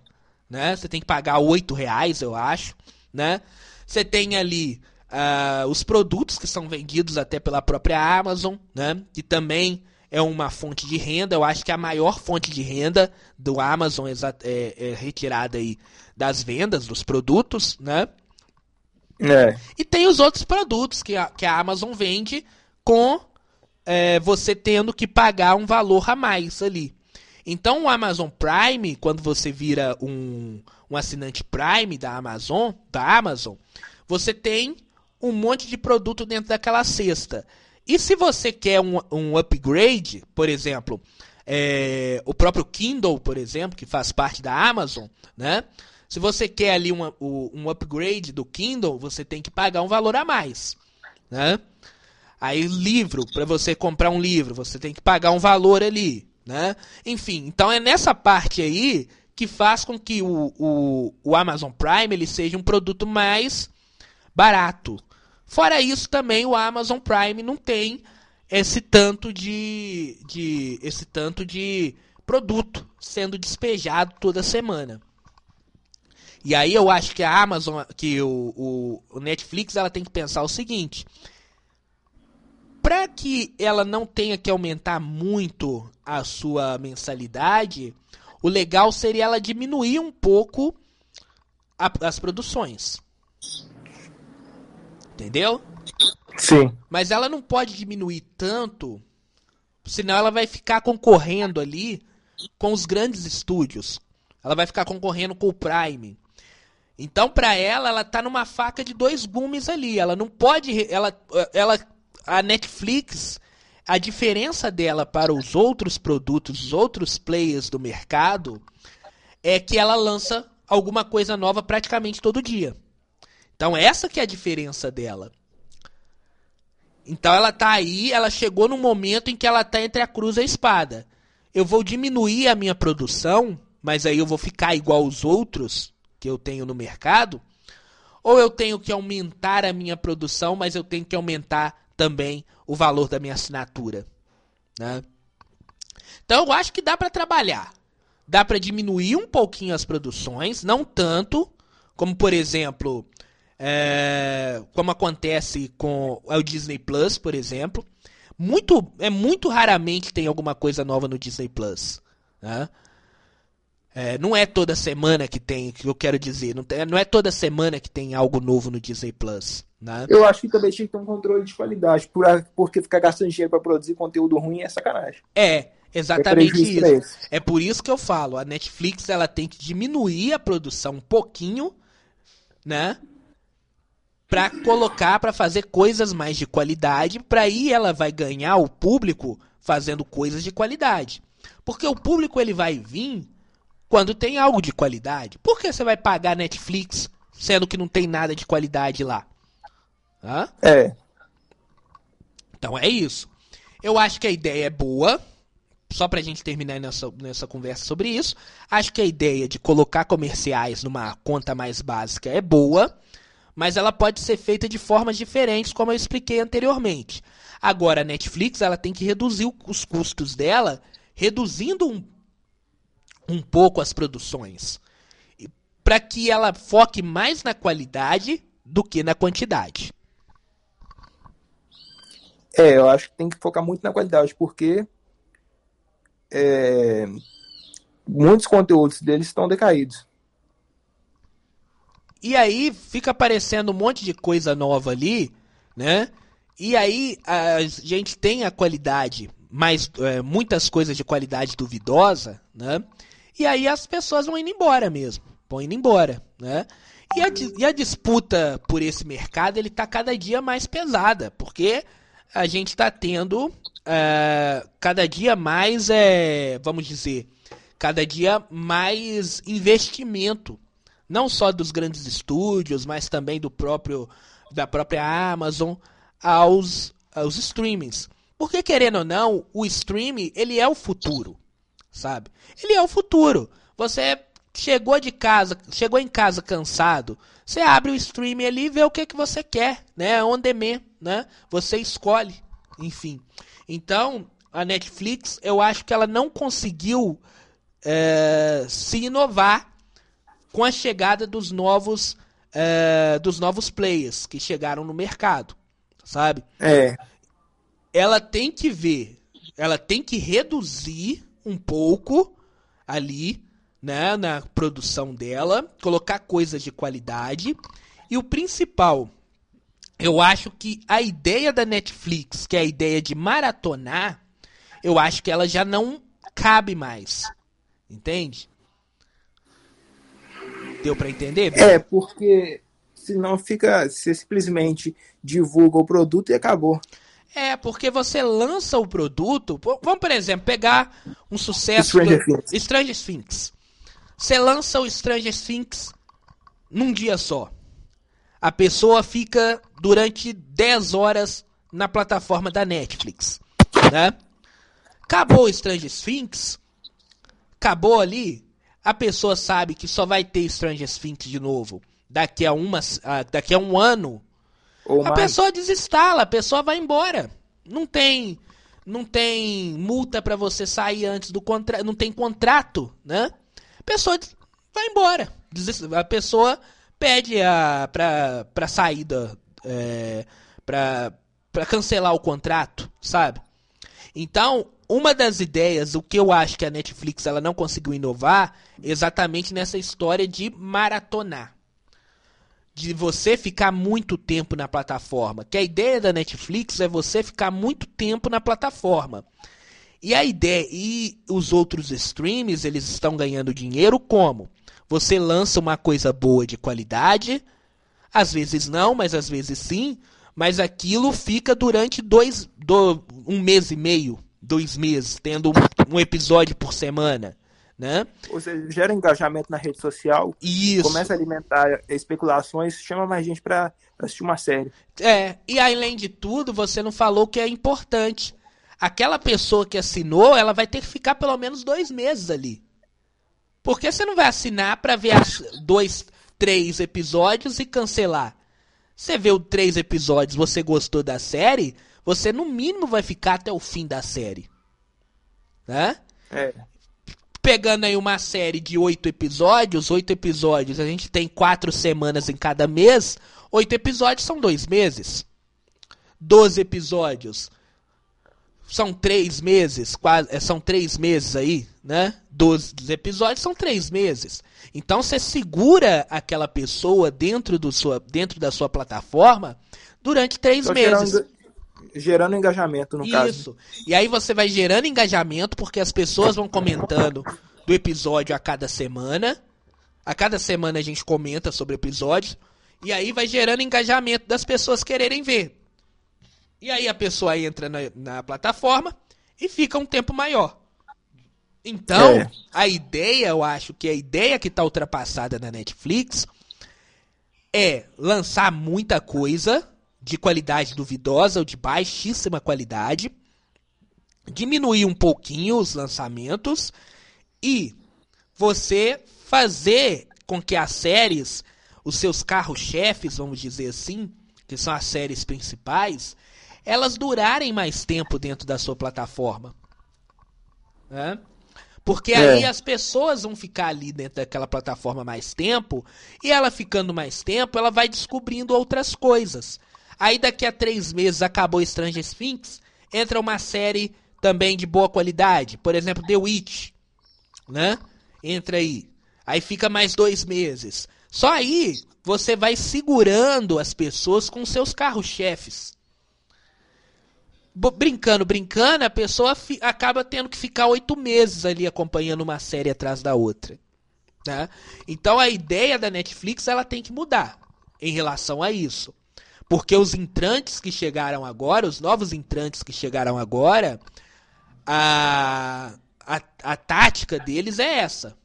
né? Você tem que pagar oito reais, eu acho, né? Você tem ali uh, os produtos que são vendidos até pela própria Amazon, né? Que também é uma fonte de renda. Eu acho que a maior fonte de renda do Amazon é, é, é retirada aí das vendas dos produtos, né? É. E tem os outros produtos que a, que a Amazon vende com é, você tendo que pagar um valor a mais ali. Então o Amazon Prime, quando você vira um, um assinante Prime da Amazon, da Amazon, você tem um monte de produto dentro daquela cesta. E se você quer um, um upgrade, por exemplo, é, o próprio Kindle, por exemplo, que faz parte da Amazon, né? Se você quer ali um, um upgrade do Kindle, você tem que pagar um valor a mais, né? Aí livro, para você comprar um livro, você tem que pagar um valor ali, né? Enfim, então é nessa parte aí que faz com que o, o, o Amazon Prime ele seja um produto mais barato, Fora isso, também o Amazon Prime não tem esse tanto de, de esse tanto de produto sendo despejado toda semana. E aí eu acho que a Amazon, que o, o, o Netflix, ela tem que pensar o seguinte: para que ela não tenha que aumentar muito a sua mensalidade, O legal seria ela diminuir um pouco a, as produções. Entendeu? Sim. Mas ela não pode diminuir tanto, senão ela vai ficar concorrendo ali com os grandes estúdios. Ela vai ficar concorrendo com o Prime. Então, para ela, ela tá numa faca de dois gumes ali. Ela não pode, ela, ela, a Netflix, a diferença dela para os outros produtos, os outros players do mercado, é que ela lança alguma coisa nova praticamente todo dia. Então, essa que é a diferença dela. Então ela tá aí, ela chegou num momento em que ela tá entre a cruz e a espada. Eu vou diminuir a minha produção, mas aí eu vou ficar igual os outros que eu tenho no mercado, ou eu tenho que aumentar a minha produção, mas eu tenho que aumentar também o valor da minha assinatura, né? Então eu acho que dá para trabalhar. Dá para diminuir um pouquinho as produções, não tanto, como por exemplo, é, como acontece com o Disney Plus, por exemplo. Muito, é muito raramente tem alguma coisa nova no Disney Plus. Né? É, não é toda semana que tem, que eu quero dizer, não, tem, não é toda semana que tem algo novo no Disney Plus. Né? Eu acho que também tinha que ter um controle de qualidade, porque ficar gastando dinheiro para produzir conteúdo ruim é sacanagem. É, exatamente é isso. É por isso que eu falo, a Netflix ela tem que diminuir a produção um pouquinho, né? Para colocar, para fazer coisas mais de qualidade, para aí ela vai ganhar o público fazendo coisas de qualidade. Porque o público ele vai vir quando tem algo de qualidade. Por que você vai pagar Netflix sendo que não tem nada de qualidade lá? Hã? É. Então é isso. Eu acho que a ideia é boa. Só pra gente terminar nessa, nessa conversa sobre isso. Acho que a ideia de colocar comerciais numa conta mais básica é boa mas ela pode ser feita de formas diferentes, como eu expliquei anteriormente. Agora, a Netflix ela tem que reduzir os custos dela, reduzindo um, um pouco as produções, para que ela foque mais na qualidade do que na quantidade. É, eu acho que tem que focar muito na qualidade, porque é, muitos conteúdos deles estão decaídos. E aí fica aparecendo um monte de coisa nova ali, né? E aí a gente tem a qualidade, mas é, muitas coisas de qualidade duvidosa, né? E aí as pessoas vão indo embora mesmo, vão indo embora, né? E a, e a disputa por esse mercado ele está cada dia mais pesada, porque a gente está tendo é, cada dia mais, é, vamos dizer, cada dia mais investimento não só dos grandes estúdios, mas também do próprio da própria Amazon aos aos streamings. Porque querendo ou não, o streaming, ele é o futuro, sabe? Ele é o futuro. Você chegou de casa, chegou em casa cansado, você abre o streaming ali e vê o que que você quer, né? On demand, né? Você escolhe, enfim. Então, a Netflix, eu acho que ela não conseguiu é, se inovar com a chegada dos novos é, dos novos players que chegaram no mercado, sabe? É. Ela tem que ver, ela tem que reduzir um pouco ali, né, na produção dela, colocar coisas de qualidade e o principal, eu acho que a ideia da Netflix, que é a ideia de maratonar, eu acho que ela já não cabe mais. Entende? Deu para entender? É, porque senão fica. Você simplesmente divulga o produto e acabou. É, porque você lança o produto. Vamos, por exemplo, pegar um sucesso. Stranger do, Things. Stranger Things. Você lança o Stranger Things num dia só. A pessoa fica durante 10 horas na plataforma da Netflix. Né? Acabou o Stranger Things. Acabou ali a pessoa sabe que só vai ter Stranger Things de novo daqui a, uma, daqui a um ano, Ou a mais. pessoa desinstala, a pessoa vai embora. Não tem não tem multa para você sair antes do contrato, não tem contrato, né? A pessoa vai embora. A pessoa pede a pra, pra saída, é, pra, pra cancelar o contrato, sabe? Então, uma das ideias, o que eu acho que a Netflix ela não conseguiu inovar, exatamente nessa história de maratonar. De você ficar muito tempo na plataforma. Que a ideia da Netflix é você ficar muito tempo na plataforma. E a ideia e os outros streams, eles estão ganhando dinheiro como? Você lança uma coisa boa de qualidade, às vezes não, mas às vezes sim, mas aquilo fica durante dois, do, um mês e meio, dois meses, tendo um, um episódio por semana. Né? Ou seja, gera engajamento na rede social, Isso. começa a alimentar especulações, chama mais gente para assistir uma série. É, e além de tudo, você não falou que é importante. Aquela pessoa que assinou, ela vai ter que ficar pelo menos dois meses ali. Porque você não vai assinar para ver dois, três episódios e cancelar. Você vê os três episódios, você gostou da série, você no mínimo vai ficar até o fim da série. Né? É. Pegando aí uma série de oito episódios, oito episódios, a gente tem quatro semanas em cada mês, oito episódios são dois meses. Doze episódios são três meses, quase, é, são três meses aí, né? Doze episódios são três meses. Então você segura aquela pessoa dentro, do sua, dentro da sua plataforma durante três Só meses. Gerando, gerando engajamento, no Isso. caso. Isso. E aí você vai gerando engajamento porque as pessoas vão comentando do episódio a cada semana. A cada semana a gente comenta sobre episódios. E aí vai gerando engajamento das pessoas quererem ver. E aí a pessoa entra na, na plataforma e fica um tempo maior. Então, É. a ideia, eu acho que a ideia que está ultrapassada na Netflix é lançar muita coisa de qualidade duvidosa ou de baixíssima qualidade, diminuir um pouquinho os lançamentos e você fazer com que as séries, os seus carros-chefes, vamos dizer assim, que são as séries principais, elas durarem mais tempo dentro da sua plataforma. Né? Porque É. aí as pessoas vão ficar ali dentro daquela plataforma mais tempo, e ela ficando mais tempo, ela vai descobrindo outras coisas. Aí daqui a três meses acabou Stranger Things, entra uma série também de boa qualidade, por exemplo, The Witch, né? Entra aí. Aí fica mais dois meses. Só aí você vai segurando as pessoas com seus carros-chefes. Brincando, brincando, a pessoa acaba tendo que ficar oito meses ali acompanhando uma série atrás da outra. Né? Então a ideia da Netflix ela tem que mudar em relação a isso. Porque os entrantes que chegaram agora, os novos entrantes que chegaram agora, a, a, a tática deles é essa.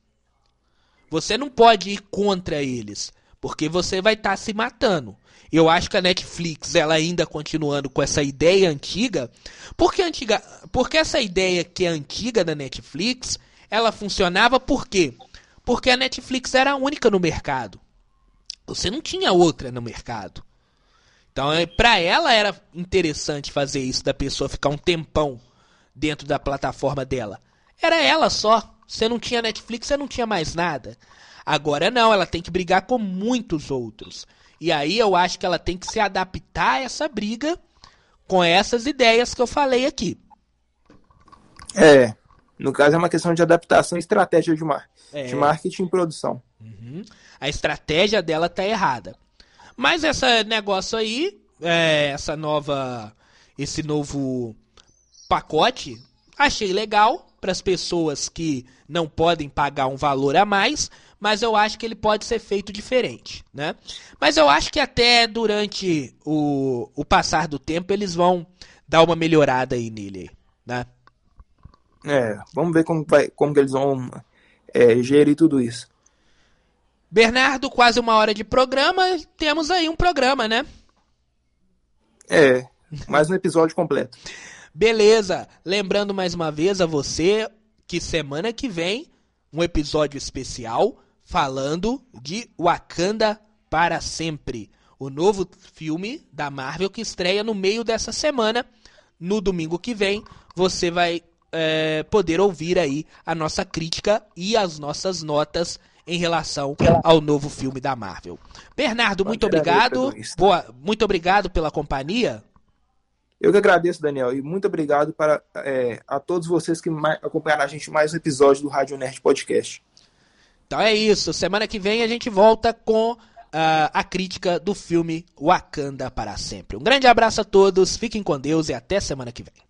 Você não pode ir contra eles, porque você vai estar se matando. Eu acho que a Netflix, ela ainda continuando com essa ideia antiga, porque antiga, porque essa ideia que é antiga da Netflix, ela funcionava por quê? Porque a Netflix era a única no mercado. Você não tinha outra no mercado. Então, para ela era interessante fazer isso da pessoa ficar um tempão dentro da plataforma dela. Era ela só. Você não tinha Netflix, você não tinha mais nada. Agora não, ela tem que brigar com muitos outros. E aí eu acho que ela tem que se adaptar a essa briga com essas ideias que eu falei aqui. É. No caso, é uma questão de adaptação e estratégia de, mar... É. de marketing e produção. A estratégia dela tá errada. Mas esse negócio aí, é, essa nova, esse novo pacote, achei legal para as pessoas que não podem pagar um valor a mais, mas eu acho que ele pode ser feito diferente, né? Mas eu acho que até durante o, o passar do tempo eles vão dar uma melhorada aí nele, né? É, vamos ver como, vai, como que eles vão é, gerir tudo isso. Bernardo, quase uma hora de programa, temos aí um programa, né? É, mais um episódio completo. Beleza, lembrando mais uma vez a você que semana que vem um episódio especial falando de Wakanda para sempre, o novo filme da Marvel que estreia no meio dessa semana. No domingo que vem você vai é, poder ouvir aí a nossa crítica e as nossas notas em relação ao novo filme da Marvel. Bernardo, muito obrigado. Boa, muito obrigado pela companhia. Eu que agradeço, Daniel, e muito obrigado para é, a todos vocês que acompanharam a gente mais um episódio do Rádio Nerd Podcast. Então é isso. Semana que vem a gente volta com uh, a crítica do filme Wakanda para sempre. Um grande abraço a todos, fiquem com Deus e até semana que vem.